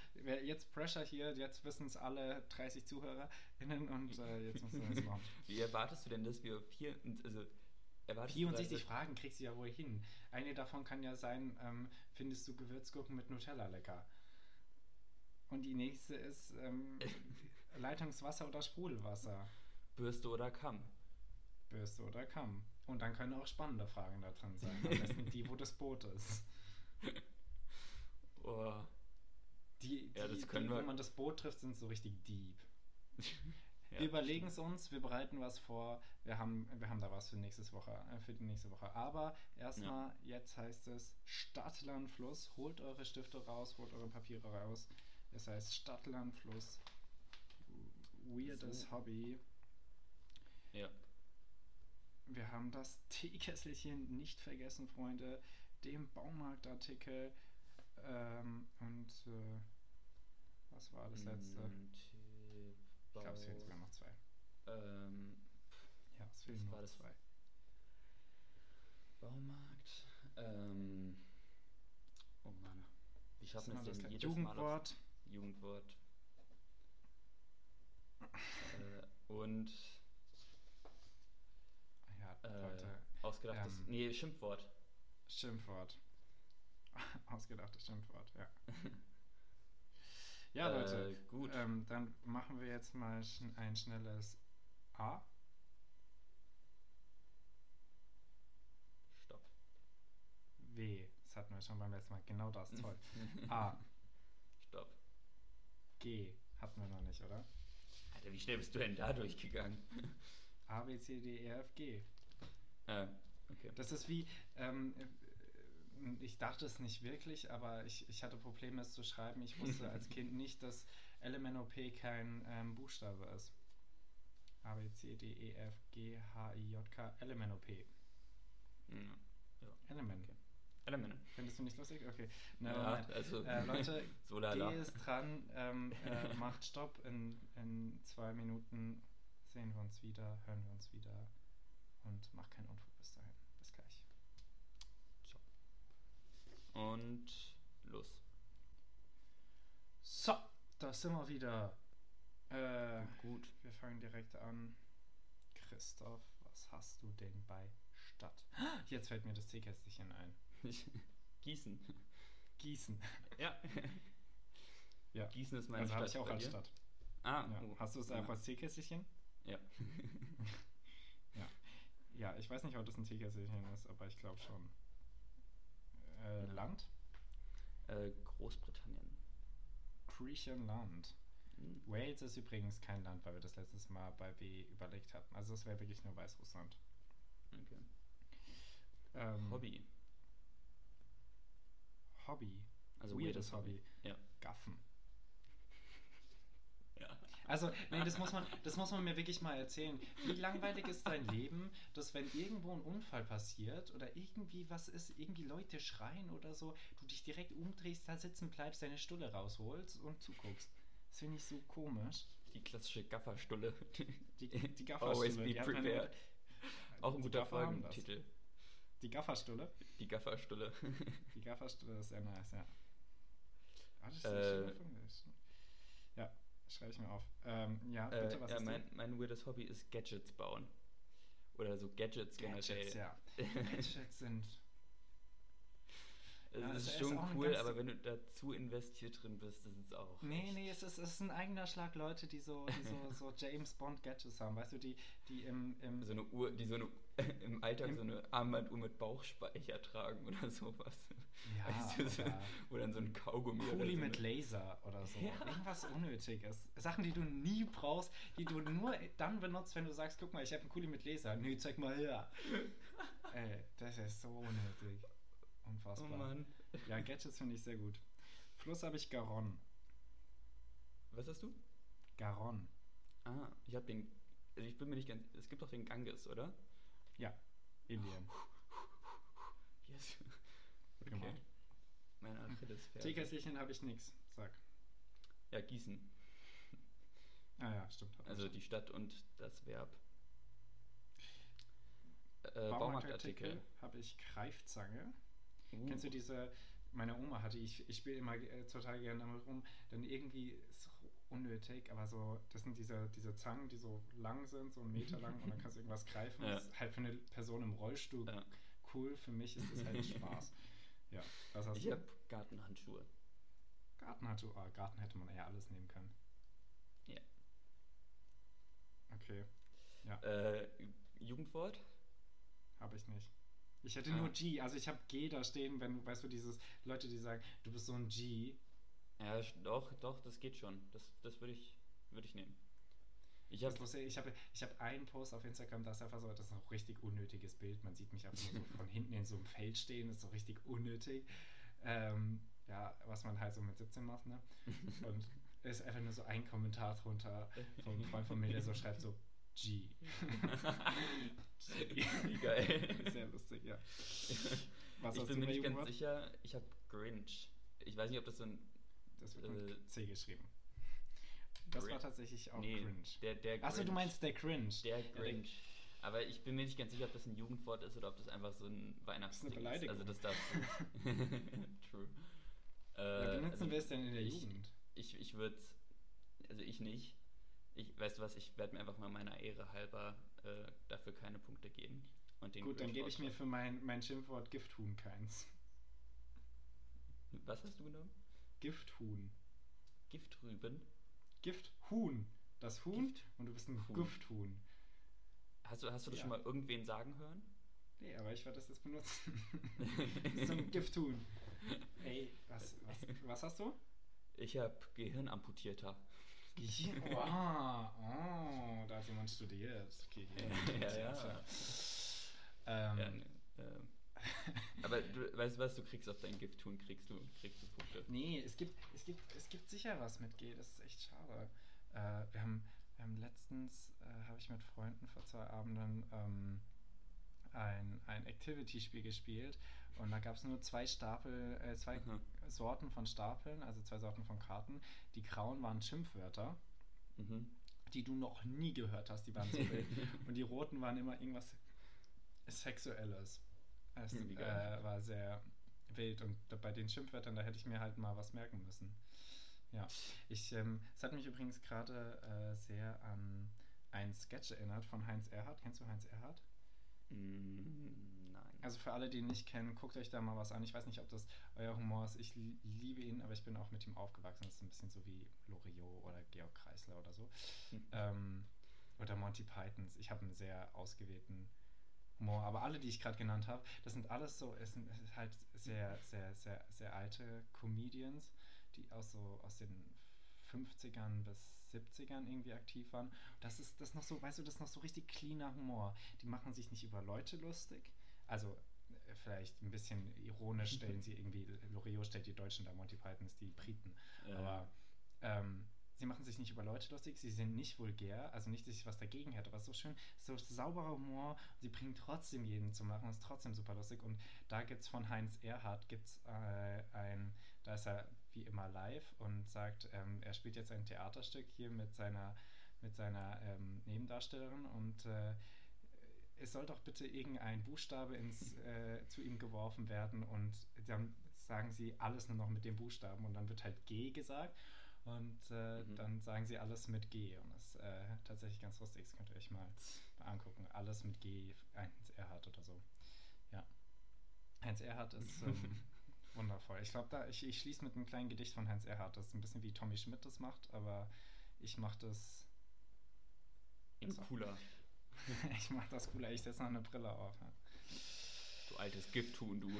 jetzt Pressure hier, jetzt wissen es alle 30 ZuhörerInnen und äh, jetzt müssen wir es machen. Wie erwartest du denn, dass wir vier, also erwartest du 64 da- Fragen kriegst du ja wohl hin. Eine davon kann ja sein, ähm, findest du Gewürzgurken mit Nutella lecker? Und die nächste ist ähm, Leitungswasser oder Sprudelwasser, Bürste oder Kamm? Bürste oder Kamm. Und dann können auch spannende Fragen da drin sein. Am besten die, wo das Boot ist. Oh. Die, die, Ja, das können die wir- wo man das Boot trifft, sind so richtig deep. Ja, wir überlegen es uns, wir bereiten was vor, wir haben, wir haben da was für, nächstes Woche, äh, für die nächste Woche. Aber erstmal, jetzt heißt es Stadt, Land, Fluss. Holt eure Stifte raus, holt eure Papiere raus. Es heißt Stadt, Land, Fluss. Weirdes So. Hobby. Ja. Wir haben das Teekesselchen nicht vergessen, Freunde. Den Baumarktartikel. Ähm, und äh, was war das letzte? Ich glaube, es fehlen sogar noch zwei. Ähm, Ja, es fehlen noch war das? zwei. Baumarkt. Ähm, oh Mann. Schaffen wir es das letzte? jedes Mal Jugendwort. aufs Jugendwort. Äh, und Ja, äh, Leute. ausgedachtes. ähm, nee, Schimpfwort. Schimpfwort. Ausgedachtes Schimpfwort, ja. Ja, Äh, Leute. gut. Ähm, dann machen wir jetzt mal schn ein schnelles A. Stopp. W. Das hatten wir schon beim letzten Mal. Genau das, toll. A. Stopp. G. Hatten wir noch nicht, oder? Alter, wie schnell bist du denn da durchgegangen? A, B, C, D, E, F, G. äh, okay. Das ist wie, ähm, äh, ich dachte es nicht wirklich, aber ich, ich hatte Probleme, es zu schreiben. Ich wusste als Kind nicht, dass LMNOP kein ähm, Buchstabe ist. A, B, C, D, E, F, G, H, I, J, K, LMNOP. Ja. ja. Element. Okay. Elemente. Findest du nicht lustig? Okay. Ja, Nevermind. also, Äh, Leute, so lala. G ist dran, ähm, äh, macht Stopp. In, in zwei Minuten sehen wir uns wieder, hören wir uns wieder und macht keinen Unfug bis dahin. Bis gleich. Und los. So, da sind wir wieder. Äh, Gut. wir fangen direkt an. Christoph, was hast du denn bei Stadt? Jetzt fällt mir das Teekästchen ein. Gießen. Gießen. Ja. Ja. Gießen ist meine Also habe Stadt. ich auch als? Stadt. Ah, Ja. oh. Hast du es auch als Teekästchen? Ja. Ja. Ja, ich weiß nicht, ob das ein Teekästchen ist, aber ich glaube schon. Äh. Land? äh, Großbritannien. Griechenland. Hm. Wales ist übrigens kein Land, weil wir das letztes Mal bei W überlegt hatten. Also es wäre wirklich nur Weißrussland. Okay. Ähm, Hobby. Hobby. Also Weirdes Hobby. Ja. Gaffen. Ja. Also, nee, das muss, man, das muss man mir wirklich mal erzählen. Wie langweilig ist dein Leben, dass wenn irgendwo ein Unfall passiert oder irgendwie was ist, irgendwie Leute schreien oder so, du dich direkt umdrehst, da sitzen bleibst, deine Stulle rausholst und zuguckst. Das finde ich so komisch. Die klassische Gafferstulle. Die, die Always Gafferstulle. be hat man- prepared. Auch ein guter. Folgentitel. Die Gafferstulle. Die Gafferstulle. Die Gafferstulle ist sehr nice, ja. Ah, das ist Äh. Ja, schreibe ich mir auf. Ähm, ja, bitte, äh, was ja, ist mein, mein weirdes Hobby ist Gadgets bauen. Oder so Gadgets, Gadgets, generell. ja. Gadgets sind. Es Ja, ist ist schon cool, aber wenn du da zu investiert drin bist, ist es auch. Nee, echt- nee, es ist, es ist ein eigener Schlag Leute, die so, die so, so James Bond Gadgets haben, weißt du, die, die im, im So eine Uhr, die so eine im Alltag Im- so eine Armbanduhr mit Bauchspeicher tragen oder sowas. ja, Weißt du, so, oder wo dann so ein Kaugummi oder Kuli so mit Laser oder so. Ja. Irgendwas Unnötiges. Sachen, die du nie brauchst, die du nur dann benutzt, wenn du sagst, guck mal, ich habe einen Kuli mit Laser. Nö, zeig mal her. Ey, das ist so unnötig. Oh Unfassbar. Mann. Ja, Gadgets finde ich sehr gut. Fluss habe ich Garonne. Was hast du? Garonne. Ah, ich habe den. Also ich bin mir nicht ganz. Es gibt doch den Ganges, oder? Ja, Indien. Yes. Come Okay. on. Mein Achillesferse. Teekesselchen habe ich nix. Sag. Ja, Gießen. Ah ja, stimmt. Also die Stadt und das Verb. Äh, Baumarktartikel habe ich Greifzange. Uh. Kennst du diese, meine Oma hatte, ich, ich spiele immer äh, total gerne damit rum, dann irgendwie ist es unnötig, aber so, das sind diese, diese Zangen, die so lang sind, so einen Meter lang und dann kannst du irgendwas greifen. Ja. Das ist halt für eine Person im Rollstuhl Ja. cool, für mich ist das halt Spaß. Ja, was hast Ich du? habe Gartenhandschuhe. Garten, hatte, ah, Garten hätte man ja alles nehmen können. Ja. Okay, Äh, Jugendwort? habe ich nicht. Ich hätte Ah. nur G, also ich habe G da stehen, wenn, weißt du, dieses Leute, die sagen, du bist so ein G, Ja, doch, doch, das geht schon. Das, das würde ich, würd ich nehmen. Ich habe. Ich habe ich hab einen Post auf Instagram, das ist einfach so, das ist ein richtig unnötiges Bild. Man sieht mich einfach nur so von hinten in so einem Feld stehen, das ist so richtig unnötig. Ähm, ja, was man halt so mit 17 macht, ne? Und es ist einfach nur so ein Kommentar drunter von einem Freund von mir, der so schreibt so G. G. Wie geil. Sehr lustig, ja. Was ich bin mir nicht ganz sicher, ich habe Grinch. Ich weiß nicht, ob das so ein. Das wird äh, mit C geschrieben. Das war tatsächlich auch nee, cringe. Der, der Achso, du meinst der Cringe. Der Ja, Grinch. Aber ich bin mir nicht ganz sicher, ob das ein Jugendwort ist oder ob das einfach so ein Weihnachtsding ist. Beleidigung. Also das darf. True. Äh, Wer benutzen also wir es denn in der ich- Jugend? Ich, ich würde also ich nicht. Ich, weißt du was, ich werde mir einfach mal meiner Ehre halber äh, dafür keine Punkte geben. Und den Gut, dann gebe ich mir für mein, mein Schimpfwort Gifthuhn keins. Was hast du genommen? Gifthuhn. Giftrüben? Gifthuhn. Das Huhn Gift- und du bist ein Huhn. Gifthuhn. Hast du, hast du das Ja. schon mal irgendwen sagen hören? Nee, aber ich werde das jetzt benutzen. so ein Gifthuhn. Ey, was, was, was hast du? Ich habe Gehirnamputierter. Gehirn. Wow. Oh, da hat jemand studiert. Gehirn. Ja, ja. Ähm, Ja, ne, ähm. Aber du, weißt du was, du kriegst auf dein Gift tun, kriegst du, kriegst du Punkte. Nee, es gibt, es gibt, es gibt sicher was mit G, das ist echt schade. Äh, wir, haben, wir haben letztens, äh, habe ich mit Freunden vor zwei Abenden ähm, ein, ein Activity-Spiel gespielt und da gab es nur zwei Stapel, äh, zwei Aha. Sorten von Stapeln, also zwei Sorten von Karten. Die grauen waren Schimpfwörter, Mhm. die du noch nie gehört hast, die waren so wild. und die roten waren immer irgendwas Sexuelles. Es geil. äh, war sehr wild und bei den Schimpfwörtern, da hätte ich mir halt mal was merken müssen. Ja, ich, ähm, es hat mich übrigens gerade äh, sehr an ein Sketch erinnert von Heinz Erhardt. Kennst du Heinz Erhardt? Mm, Nein. Also für alle, die ihn nicht kennen, guckt euch da mal was an. Ich weiß nicht, ob das euer Humor ist. Ich li- liebe ihn, aber ich bin auch mit ihm aufgewachsen. Das ist ein bisschen so wie Loriot oder Georg Kreisler oder so. Hm. Ähm, oder Monty Pythons. Ich habe einen sehr ausgewählten Humor. Aber alle, die ich gerade genannt habe, das sind alles so, es sind, ist halt sehr, sehr, sehr, sehr alte Comedians, die aus so aus den 50ern bis 70ern irgendwie aktiv waren. Das ist das ist noch so, weißt du, das ist noch so richtig cleaner Humor. Die machen sich nicht über Leute lustig. Also äh, vielleicht ein bisschen ironisch stellen sie irgendwie, Loriot stellt die Deutschen da, Monty Pythons die Briten. Ja. Aber ähm, sie machen sich nicht über Leute lustig, sie sind nicht vulgär, also nicht, dass ich was dagegen hätte, aber so schön, so sauberer Humor, sie bringen trotzdem jeden zu machen, ist trotzdem super lustig. Und da gibt es von Heinz Erhardt, gibt's, äh, ein, da ist er wie immer live und sagt, ähm, er spielt jetzt ein Theaterstück hier mit seiner, mit seiner ähm, Nebendarstellerin und äh, es soll doch bitte irgendein Buchstabe ins, äh, zu ihm geworfen werden und dann sagen sie alles nur noch mit dem Buchstaben und dann wird halt G gesagt und äh, mhm. dann sagen sie alles mit G und das ist äh, tatsächlich ganz lustig, das könnt ihr euch mal, angucken. Alles mit G, Heinz Erhardt oder so. Ja. Heinz Erhardt ist ähm, wundervoll. Ich glaube, da ich, ich schließe mit einem kleinen Gedicht von Heinz Erhardt. Das ist ein bisschen wie Tommy Schmidt das macht, aber ich mache das in cooler. ich mache das cooler. Ich setze noch eine Brille auf. Ja. Du altes Gifthuhn, du.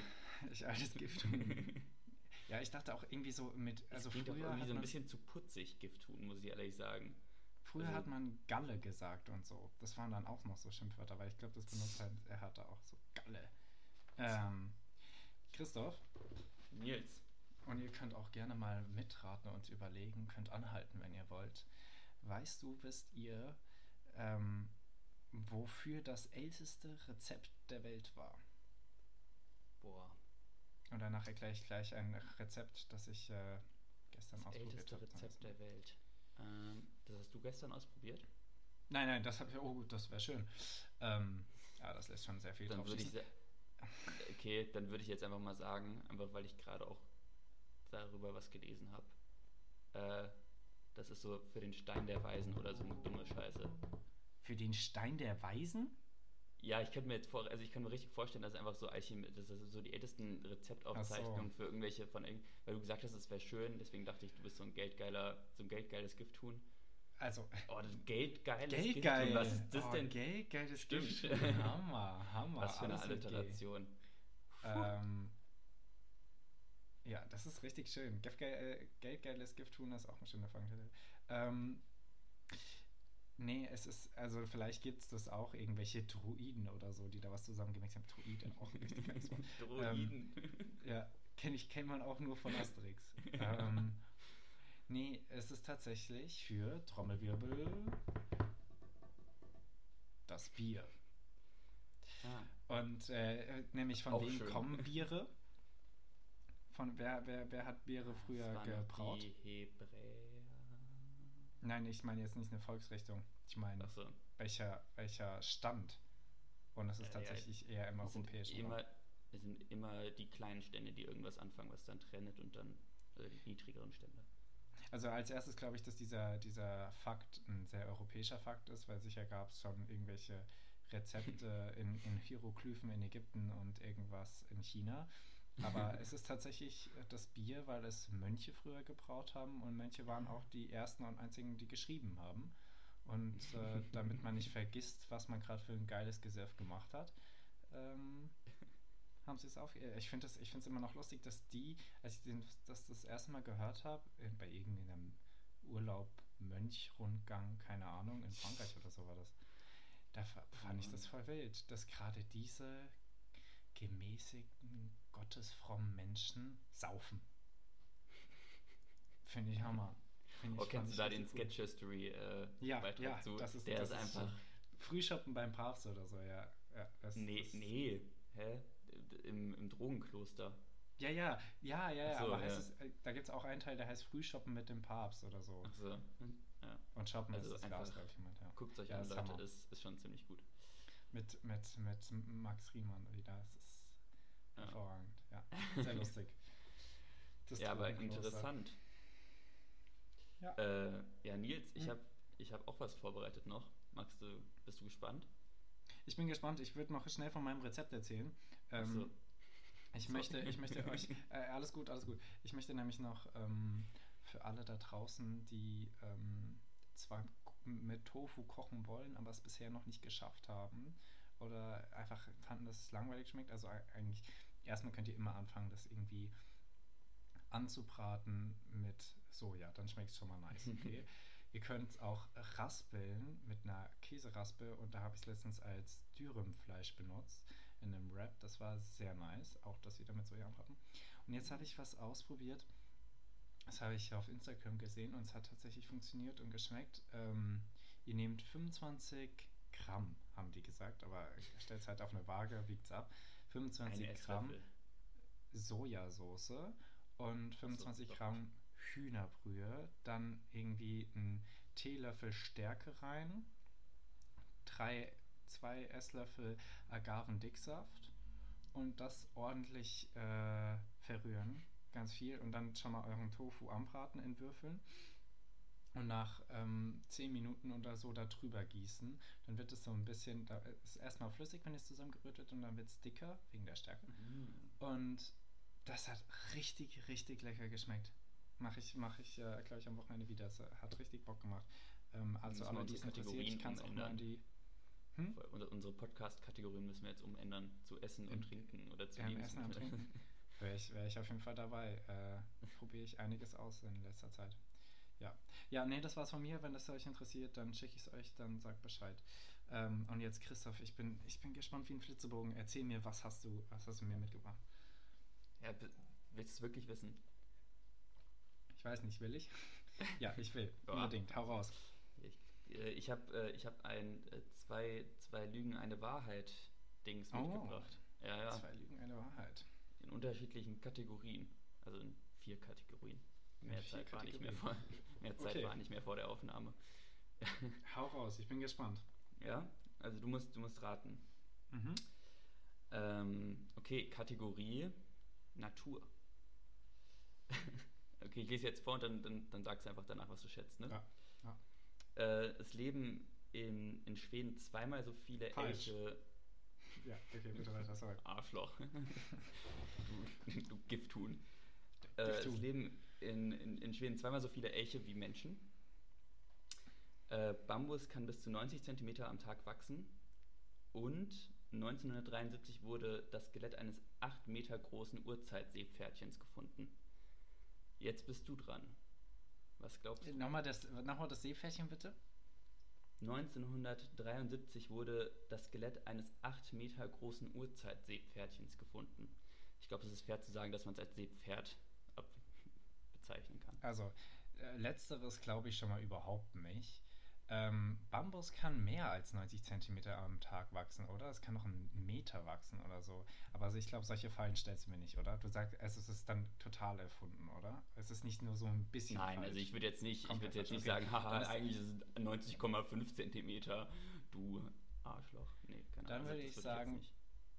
Ich altes Gifthuhn. ja, ich dachte auch irgendwie so mit. Also das früher. irgendwie so ein bisschen zu putzig, Gifthuhn, muss ich ehrlich sagen. Früher also, hat man Galle gesagt und so. Das waren dann auch noch so Schimpfwörter, aber ich glaube, das benutzt halt, er hatte auch so Galle. Ähm, Christoph. Nils. Und ihr könnt auch gerne mal mitraten und überlegen, könnt anhalten, wenn ihr wollt. Weißt du, wisst ihr, ähm, wofür das älteste Rezept der Welt war? Boah. Und danach erkläre ich gleich ein Rezept, das ich äh, gestern das ausprobiert habe. Das älteste Rezept der Welt. Ähm, das hast du gestern ausprobiert? Nein, nein, das habe ich. Oh, gut, das wäre schön. Ähm, ja, das lässt schon sehr viel dann drauf würde ich Okay, dann würde ich jetzt einfach mal sagen, einfach weil ich gerade auch darüber was gelesen habe. Äh, das ist so für den Stein der Weisen oder so eine dumme Scheiße. Für den Stein der Weisen? Ja, ich könnte mir jetzt vor, also ich kann mir richtig vorstellen, dass einfach so Alchemie, das ist so die ältesten Rezeptaufzeichnungen so. für irgendwelche von, weil du gesagt hast, es wäre schön, deswegen dachte ich, du bist so ein geldgeiler, so ein geldgeiles Gift-Tun. Also. Oh, das geldgeiles Geldgeil. Gift. Was ist das oh, denn? Geldgeiles Stimmt. Gift. Hammer, Hammer. Was für eine Alliteration. Ähm, ja, das ist richtig schön. Geldgeil, Geldgeiles Gift tun ist auch ein schöner Folgentitel. Ähm, nee, es ist, also vielleicht gibt es das auch, irgendwelche Druiden oder so, die da was zusammengemixt haben. Druiden, auch ein richtig geiles Wort. Druiden. Ähm, ja, kenne ich, kennt man auch nur von Asterix. ähm, nee, es ist tatsächlich für Trommelwirbel das Bier. Ah. Und äh, nämlich von Auch wem schön. kommen Biere? Von wer, wer, wer hat Biere früher das gebraut? Die Hebräer. Nein, ich meine jetzt nicht eine Volksrichtung. Ich meine, so. welcher, welcher Stand? Und das ist ja, tatsächlich ja, eher im europäischen immer, Es sind immer die kleinen Stände, die irgendwas anfangen, was dann trennt und dann also die niedrigeren Stände. Also als erstes glaube ich, dass dieser, dieser Fakt ein sehr europäischer Fakt ist, weil sicher gab es schon irgendwelche Rezepte in, in Hieroglyphen in Ägypten und irgendwas in China. Aber es ist tatsächlich das Bier, weil es Mönche früher gebraut haben und Mönche waren auch die ersten und einzigen, die geschrieben haben. Und äh, damit man nicht vergisst, was man gerade für ein geiles Gesöff gemacht hat, ähm, haben sie es auf. Ich finde es immer noch lustig, dass die, als ich den, das das erste Mal gehört habe, bei irgendeinem Urlaub, Mönch-Rundgang, keine Ahnung, in Frankreich oder so war das, da fand ich das voll wild, dass gerade diese gemäßigten, gottesfrommen Menschen saufen. Finde ich Hammer. Find oh, kennst du da den Sketch History äh, ja, Beitrag ja, zu? Das ist, Der das ist einfach. So Frühschoppen beim Papst oder so, ja. ja das, nee, das nee. Hä? Im, Im Drogenkloster. Ja, ja, ja, ja, ja. So, aber ja. Es, äh, da gibt es auch einen Teil, der heißt Frühshoppen mit dem Papst oder so. Ach so. Ja. Und Shoppen also ist das Glas, glaube ich, jemand, ja. Guckt euch ja, an, Leute, ist, ist schon ziemlich gut. Mit, mit, mit Max Riemann wieder, das ist ja. hervorragend. Ja, sehr lustig. Das ja, aber interessant. Ja. Äh, ja, Nils, ich hm. habe ich hab auch was vorbereitet noch. Magst du, bist du gespannt? Ich bin gespannt. Ich würde noch schnell von meinem Rezept erzählen. Ähm, so. Ich möchte, ich möchte euch, äh, alles gut, alles gut. Ich möchte nämlich noch ähm, für alle da draußen, die ähm, zwar mit Tofu kochen wollen, aber es bisher noch nicht geschafft haben oder einfach fanden, dass es langweilig schmeckt. Also eigentlich, erstmal könnt ihr immer anfangen, das irgendwie anzubraten mit Soja, dann schmeckt es schon mal nice, okay? ihr könnt auch raspeln mit einer Käseraspe und da habe ich es letztens als Dürümfleisch benutzt in einem Wrap. Das war sehr nice, auch das wieder mit Soja anbraten. Und jetzt habe ich was ausprobiert, das habe ich auf Instagram gesehen und es hat tatsächlich funktioniert und geschmeckt. Ähm, ihr nehmt 25 Gramm, haben die gesagt, aber stellt es halt auf eine Waage, wiegt es ab. 25 Gramm Sojasauce und 25 So, Gramm Hühnerbrühe, dann irgendwie ein Teelöffel Stärke rein, drei, zwei Esslöffel Agavendicksaft und das ordentlich äh, verrühren, ganz viel und dann schon mal euren Tofu anbraten in Würfeln und nach ähm, 10 Minuten oder so da drüber gießen. Dann wird es so ein bisschen, da ist erstmal flüssig, wenn es zusammengerührt und dann wird es dicker wegen der Stärke. Mhm. Und das hat richtig, richtig lecker geschmeckt. Mache ich, mach ich äh, glaube ich, am Wochenende wieder. Das hat richtig Bock gemacht. Ähm, also alle, die es interessiert, ich kann es auch mal in die... Hm? Unsere, Podcast-Kategorien müssen wir jetzt umändern zu Essen und In- Trinken oder zu Ja. Essen und Trinken. Wäre ich, wär ich auf jeden Fall dabei. Äh, Probiere ich einiges aus in letzter Zeit. Ja. Ja, nee, das war's von mir. Wenn das euch interessiert, dann schicke ich es euch, dann sagt Bescheid. Ähm, und jetzt, Christoph, ich bin, ich bin gespannt wie ein Flitzebogen. Erzähl mir, was hast du, was hast du mir mitgebracht? Ja, willst du es wirklich wissen? Ich weiß nicht, will ich? ja, ich will. Unbedingt. Hau raus. Ich, äh, ich habe äh, ich hab ein äh, zwei, zwei Lügen, eine Wahrheit-Dings Oh. mitgebracht. Ja, ja. Zwei Lügen, eine Wahrheit. In unterschiedlichen Kategorien. Also in vier Kategorien. Mehr vier Zeit war nicht mehr Kategorien. vor, mehr Zeit Okay. war nicht mehr vor der Aufnahme. Hau raus, ich bin gespannt. Ja, also du musst, du musst raten. Mhm. Ähm, okay, Kategorie Natur. okay, ich lese jetzt vor und dann, dann, dann sagst du einfach danach, was du schätzt. Ne? Ja, ja. Äh, es leben in, in Schweden zweimal so viele Falsch. Elche. Ja, okay, bitte weiter, sorry. Arschloch. du, du Gifthuhn. Äh, Gifthuhn. es leben in, in, in Schweden zweimal so viele Elche wie Menschen. Äh, Bambus kann bis zu 90 cm am Tag wachsen. Und 1973 wurde das Skelett eines 8 Meter großen Urzeitseepferdchens gefunden. Jetzt bist du dran. Was glaubst du? Nochmal das, nochmal das Seepferdchen, bitte. 1973 wurde das Skelett eines 8 Meter großen Urzeitseepferdchens gefunden. Ich glaube, es ist fair zu sagen, dass man es als Seepferd bezeichnen kann. Also, äh, letzteres glaube ich schon mal überhaupt nicht. Ähm, Bambus kann mehr als 90 Zentimeter am Tag wachsen, oder? Es kann noch einen Meter wachsen oder so. Aber also ich glaube, solche Fallen stellst du mir nicht, oder? Du sagst, es ist dann total erfunden, oder? Es ist nicht nur so ein bisschen Nein, falsch. also ich würde jetzt nicht, ich würde jetzt nicht okay. sagen, haha, eigentlich ist es 90,5 Zentimeter, du Arschloch. Nee, keine Dann würde ich sagen, nicht.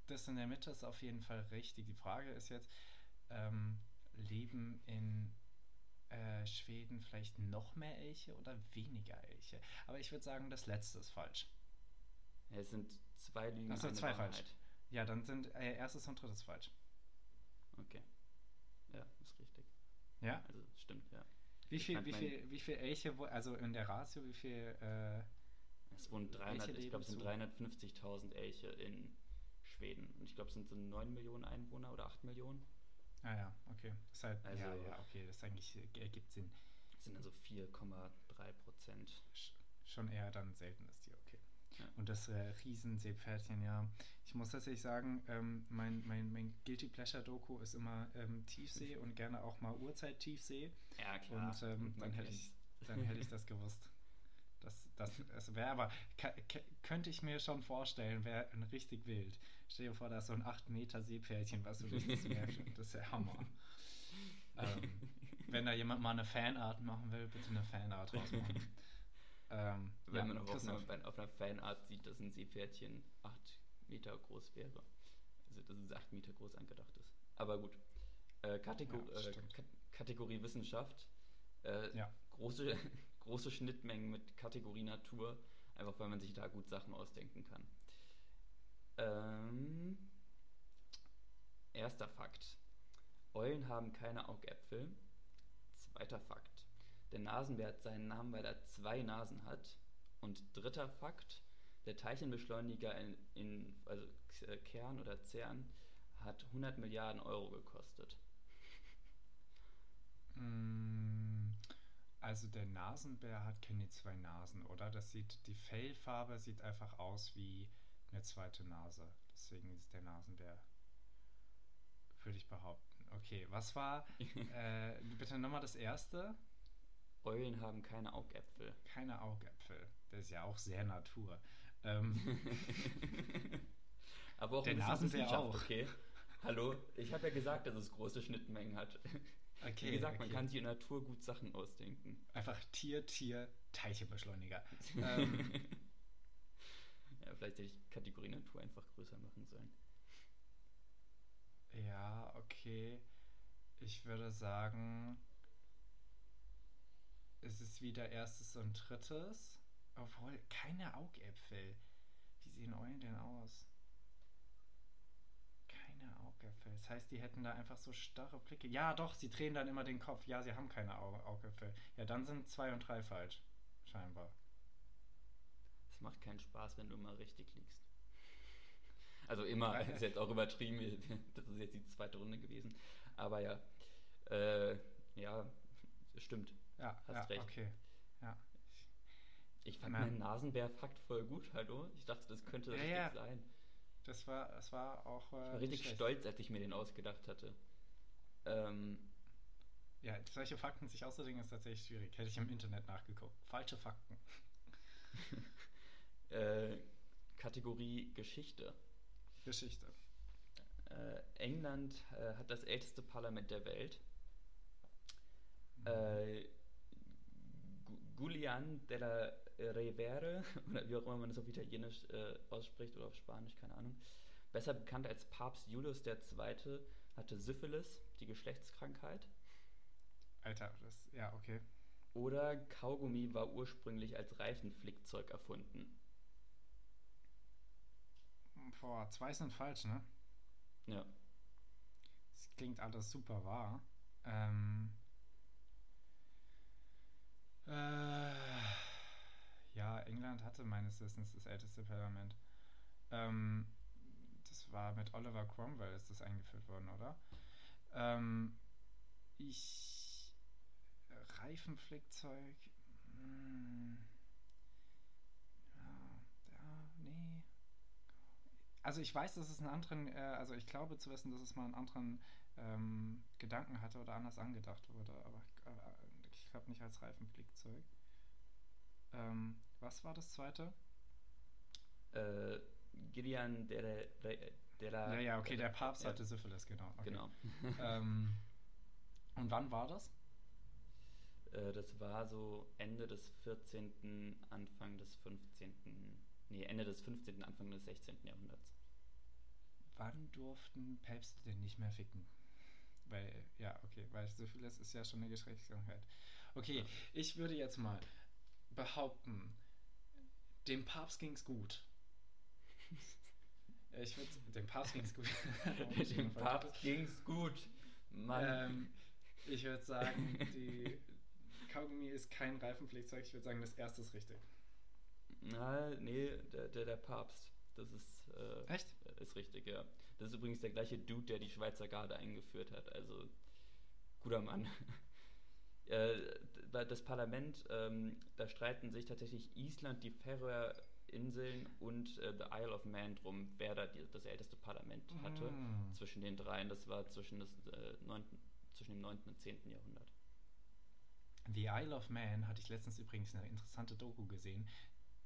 Das in der Mitte ist auf jeden Fall richtig. Die Frage ist jetzt, ähm, leben in äh, Schweden vielleicht noch mehr Elche oder weniger Elche? Aber ich würde sagen, das letzte ist falsch. Ja, es sind zwei Lügen, Ach so, eine zwei Wahrheit. falsch. Ja, dann sind äh, erstes und drittes falsch. Okay. Ja, ist richtig. Ja? Also stimmt, ja. Wie Ich viel, wie viel, wie viel Elche, also in der Ratio, wie viel, äh, Es wohnen 300, Elche ich glaube, es sind leben 350.000 Elche in Schweden. Und ich glaube, es sind so 9 Millionen Einwohner oder 8 Millionen. Ah ja, okay. Das ist halt, ja, Also- ja, okay, das eigentlich ergibt Sinn. Das sind also 4,3 Prozent. Sch- Schon eher dann ein seltenes Tier, okay. Ja. Und das äh, Riesenseepferdchen, ja. Ich muss tatsächlich sagen, ähm, mein, mein, mein Guilty Pleasure Doku ist immer ähm, Tiefsee und gerne auch mal Urzeit-Tiefsee. Ja, klar. Und ähm, dann, hätte ich, dann hätte ich das gewusst. Das, das, das wäre aber, könnte ich mir schon vorstellen, wäre ein richtig wild. Stell dir vor, da ist so ein 8 Meter Seepferdchen, was du durch das Meer schwimmt. Das ist ja Hammer. ähm, wenn da jemand mal eine Fanart machen will, bitte eine Fanart rausmachen. ähm, Wenn ja, man auch auf einer, auf einer Fanart sieht, dass ein Seepferdchen 8 Meter groß wäre. Also, dass es 8 Meter groß angedacht ist. Aber gut. Äh, Kategor Ja, äh, Kategorie Wissenschaft. Äh, Ja. große, große Schnittmengen mit Kategorie Natur. Einfach weil man sich da gut Sachen ausdenken kann. Ähm, erster Fakt. Eulen haben keine Augäpfel. Zweiter Fakt. Der Nasenbär hat seinen Namen, weil er zwei Nasen hat. Und dritter Fakt. Der Teilchenbeschleuniger in, in also äh, Kern oder CERN hat 100 Milliarden Euro gekostet. Mm, Also der Nasenbär hat keine zwei Nasen, oder? Das sieht, die Fellfarbe sieht einfach aus wie eine zweite Nase. Deswegen ist der Nasenbär, würde ich behaupten. Okay, was war, äh, bitte nochmal das erste? Eulen haben keine Augäpfel. Keine Augäpfel. Das ist ja auch sehr Natur. Ähm, Aber auch Der Nasenbär auch. okay? Hallo, ich habe ja gesagt, dass es große Schnittmengen hat. Okay, Wie gesagt, okay. man kann sich in der Natur gut Sachen ausdenken. Einfach Tier, Tier, Teilchenbeschleuniger. ähm, Ja, vielleicht hätte ich Kategorie Natur einfach größer machen sollen. ja, okay. Ich würde sagen, es ist wieder erstes und drittes. Obwohl, keine Augäpfel. Wie sehen Eulen denn aus? Augäpfel. Das heißt, die hätten da einfach so starre Blicke. Ja, doch, sie drehen dann immer den Kopf. Ja, sie haben keine Au Augäpfel. Ja, dann sind zwei und drei falsch. Scheinbar. Es macht keinen Spaß, wenn du immer richtig liegst. Also immer, ist jetzt auch übertrieben, das ist jetzt die zweite Runde gewesen. Aber ja, äh, ja, stimmt. Ja, Hast ja recht. okay. Ja. Ich fand meinen Nasenbär-Fakt voll gut, hallo? Ich dachte, das könnte Ja, richtig ja. sein. Das war, das war auch. Äh, Ich war richtig schlecht. stolz, als ich mir den ausgedacht hatte. Ähm, Ja, solche Fakten sich auszudenken ist tatsächlich schwierig. Hätte ich im Internet nachgeguckt. Falsche Fakten. äh, Kategorie Geschichte. Geschichte. Äh, England äh, hat das älteste Parlament der Welt. Mhm. Äh, Julian della Revere, oder wie auch immer man das auf Italienisch äh, ausspricht oder auf Spanisch, keine Ahnung. Besser bekannt als Papst Julius II. hatte Syphilis, die Geschlechtskrankheit. Alter, das. Ja, okay. Oder Kaugummi war ursprünglich als Reifenflickzeug erfunden. Boah, zwei sind falsch, ne? Ja. Das klingt alles super wahr. Ähm. Äh, ja, England hatte meines Wissens das älteste Parlament. Ähm, das war mit Oliver Cromwell ist das eingeführt worden, oder? Ähm, ich. Reifenflickzeug. Hm, ja, ja, nee. Also ich weiß, dass es einen anderen, äh, also ich glaube zu wissen, dass es mal einen anderen ähm, Gedanken hatte oder anders angedacht wurde, aber äh, ich glaube nicht als Reifenflickzeug. Ähm, was war das zweite? Äh, Gideon della, Re- della ja, ja, okay, der Papst ja, hatte Syphilis, genau. Okay. Genau. ähm, und wann war das? Äh, das war so Ende des 14., Anfang des 15., nee, Ende des 15., Anfang des 16. Jahrhunderts. Wann durften Päpste denn nicht mehr ficken? Weil, ja, okay, weil Syphilis ist ja schon eine Geschlechtskrankheit. Okay, ich würde jetzt mal behaupten, dem Papst ging's gut. Ich würde, dem Papst ging's gut. Dem Papst ging's gut. Mann. Ähm, ich würde sagen, die Kaugummi ist kein Reifenflickzeug. Ich würde sagen, das erste ist richtig. Na, nee, der, der, der Papst. Das ist, äh, Echt? ist richtig, ja. Das ist übrigens der gleiche Dude, der die Schweizer Garde eingeführt hat. Also, guter Mann. Äh, das Parlament, ähm, da streiten sich tatsächlich Island, die Färöerinseln und äh, the Isle of Man drum, wer da die, das älteste Parlament hatte. Mm. Zwischen den dreien. Das war zwischen, das, äh, 9., zwischen dem 9. und 10. Jahrhundert. The Isle of Man hatte ich letztens übrigens eine interessante Doku gesehen.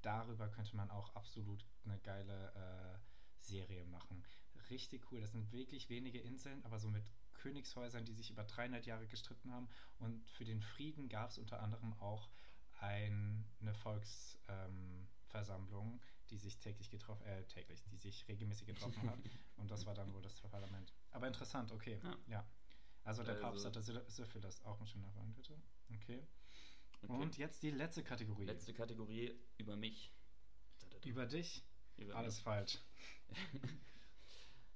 Darüber könnte man auch absolut eine geile äh, Serie machen. Richtig cool. Das sind wirklich wenige Inseln, aber so mit Königshäusern, die sich über 300 Jahre gestritten haben. Und für den Frieden gab es unter anderem auch ein, eine Volksversammlung, die sich täglich getroffen, äh, täglich, die sich regelmäßig getroffen hat. Und das war dann wohl das Parlament. Aber interessant, okay. Ja. Ja. Also der Papst Also- hatte Sy- Syphilis, auch ein schöner Freund, bitte. Okay. Okay. Und jetzt die letzte Kategorie. Letzte Kategorie über mich. Über dich? Über Alles mich. falsch.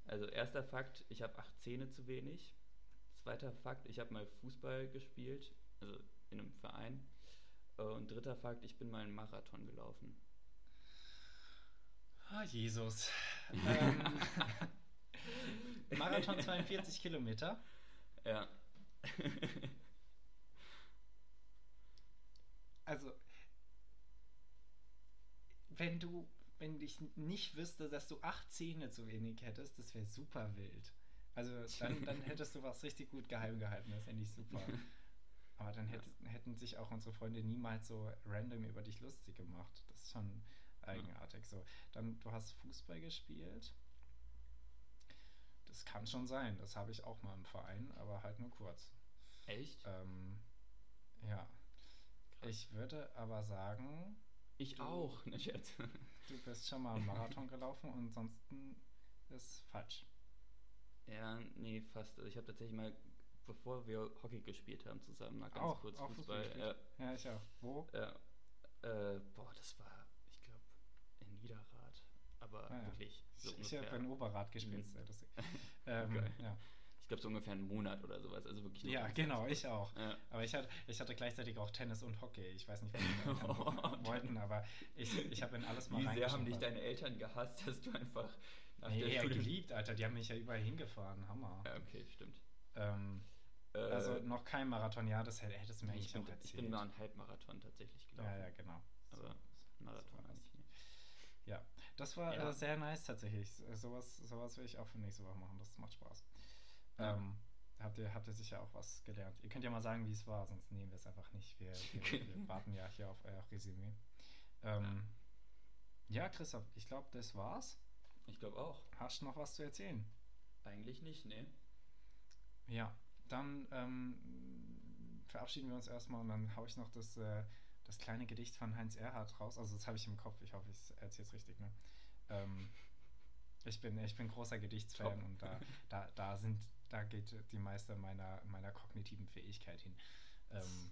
Also erster Fakt, ich habe acht Zähne zu wenig. Zweiter Fakt, ich habe mal Fußball gespielt, also in einem Verein. Und dritter Fakt, ich bin mal einen Marathon gelaufen. Ah, Jesus. ähm, Marathon 42 Kilometer. Ja. Also, wenn du, wenn ich nicht wüsste, dass du acht Zähne zu wenig hättest, das wäre super wild. Also, dann, dann hättest du was richtig gut geheim gehalten. Das fände ich super. Aber dann hätte, hätten sich auch unsere Freunde niemals so random über dich lustig gemacht. Das ist schon eigenartig. So, dann, du hast Fußball gespielt. Das kann schon sein. Das habe ich auch mal im Verein, aber halt nur kurz. Echt? Ähm, ja. Krass. Ich würde aber sagen, Ich auch, ne Scherz. Du bist schon mal Marathon gelaufen und ansonsten ist falsch. ja, nee, fast. Also ich habe tatsächlich mal, bevor wir Hockey gespielt haben zusammen, mal ganz Auch- kurz auch Fußball Fußball. gespielt? Ja, ich auch. Wo? Ja, ja, äh, boah, das war, ich glaube, in Niederrad. Aber Ah, ja. wirklich so ich ich habe in Oberrad gespielt, Mhm. Ähm, ja. Ich glaube, so ungefähr einen Monat oder sowas. Also wirklich nur ja, genau, ich auch. Ja. Aber ich hatte, ich hatte gleichzeitig auch Tennis und Hockey. Ich weiß nicht, was meine Eltern wollten, aber ich, ich habe in alles mal Wie sehr haben dich deine Eltern gehasst, dass du einfach nach Nee, der Schule... geliebt, Alter. Die haben mich ja überall hingefahren. Hammer. Ja, okay, stimmt. Ähm, Äh, also noch kein Marathon. Ja, das hätt- hättest du mir ich, eigentlich bin, auch ich erzählt. bin mal einen Halbmarathon tatsächlich gelaufen. ja, ja, genau. Aber So- Marathon so war's. nicht. Ja, das war Ja. äh, sehr nice tatsächlich. Sowas, sowas will ich auch für nächste Woche machen. Das macht Spaß. Ja. Ähm, habt, ihr, habt ihr sicher auch was gelernt? Ihr könnt ja mal sagen, wie es war, sonst nehmen wir es einfach nicht. Wir, wir, wir warten ja hier auf euer Resümee. Ähm, ja. Christoph, ich glaube, das war's. Ich glaube auch. Hast du noch was zu erzählen? Eigentlich nicht, ne? Ja, dann ähm, verabschieden wir uns erstmal und dann haue ich noch das, äh, das kleine Gedicht von Heinz Erhardt raus. Also das habe ich im Kopf, ich hoffe, ich erzähle es richtig. Ne? Ähm, ich, bin, ich bin großer Gedichtsfan Top. und da, da, da, sind, da geht die meiste meiner, meiner kognitiven Fähigkeit hin. Ähm,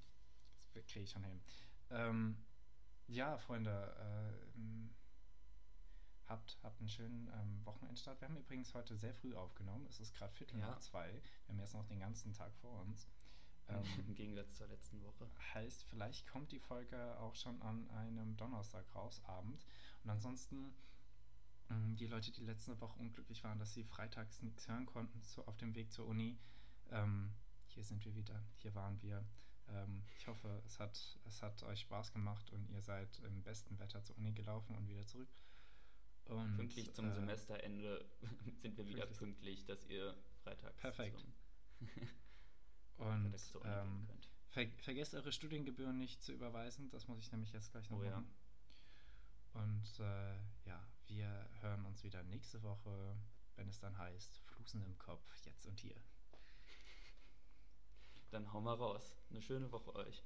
das kriege ich schon hin. Ähm, ja, Freunde, äh, habt, habt einen schönen ähm, Wochenendstart. Wir haben übrigens heute sehr früh aufgenommen. Es ist gerade Viertel Ja. nach zwei. Wir haben jetzt noch den ganzen Tag vor uns. Ähm, Im Gegensatz zur letzten Woche. heißt, vielleicht kommt die Folge auch schon an einem Donnerstag raus, Abend. Und ansonsten, die Leute, die letzte Woche unglücklich waren, dass sie freitags nichts hören konnten so auf dem Weg zur Uni, ähm, hier sind wir wieder, hier waren wir. Ähm, ich hoffe, es hat, es hat euch Spaß gemacht und ihr seid im besten Wetter zur Uni gelaufen und wieder zurück. Und, pünktlich zum äh, Semesterende sind wir wieder pünktlich. pünktlich, dass ihr freitags Perfekt. zum Und zur Uni gehen ähm, könnt. ver vergesst eure Studiengebühren nicht zu überweisen, das muss ich nämlich jetzt gleich noch Oh ja. machen. Und äh, ja, wir hören uns wieder nächste Woche, wenn es dann heißt, Flusen im Kopf, jetzt und hier. Dann hau mal raus. Eine schöne Woche euch.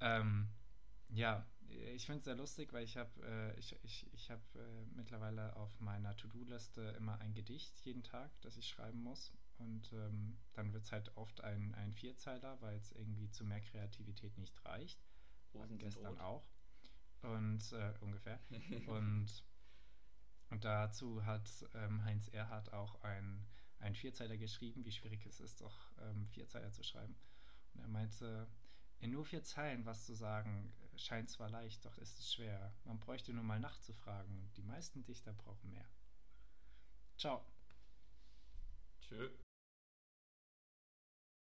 Ähm, ja, ich finde es sehr lustig, weil ich habe äh, ich, ich, ich hab, äh, mittlerweile auf meiner To-Do-Liste immer ein Gedicht jeden Tag, das ich schreiben muss. Und ähm, dann wird es halt oft ein, ein Vierzeiler, weil es irgendwie zu mehr Kreativität nicht reicht. Rosen gestern auch. Und äh, ungefähr. und, und dazu hat ähm, Heinz Erhardt auch ein, ein Vierzeiler geschrieben, wie schwierig es ist, doch ähm, Vierzeiler zu schreiben. Und er meinte, in nur vier Zeilen was zu sagen, äh, scheint zwar leicht, doch ist es schwer. Man bräuchte nur mal nachzufragen. Die meisten Dichter brauchen mehr. Ciao. Tschö.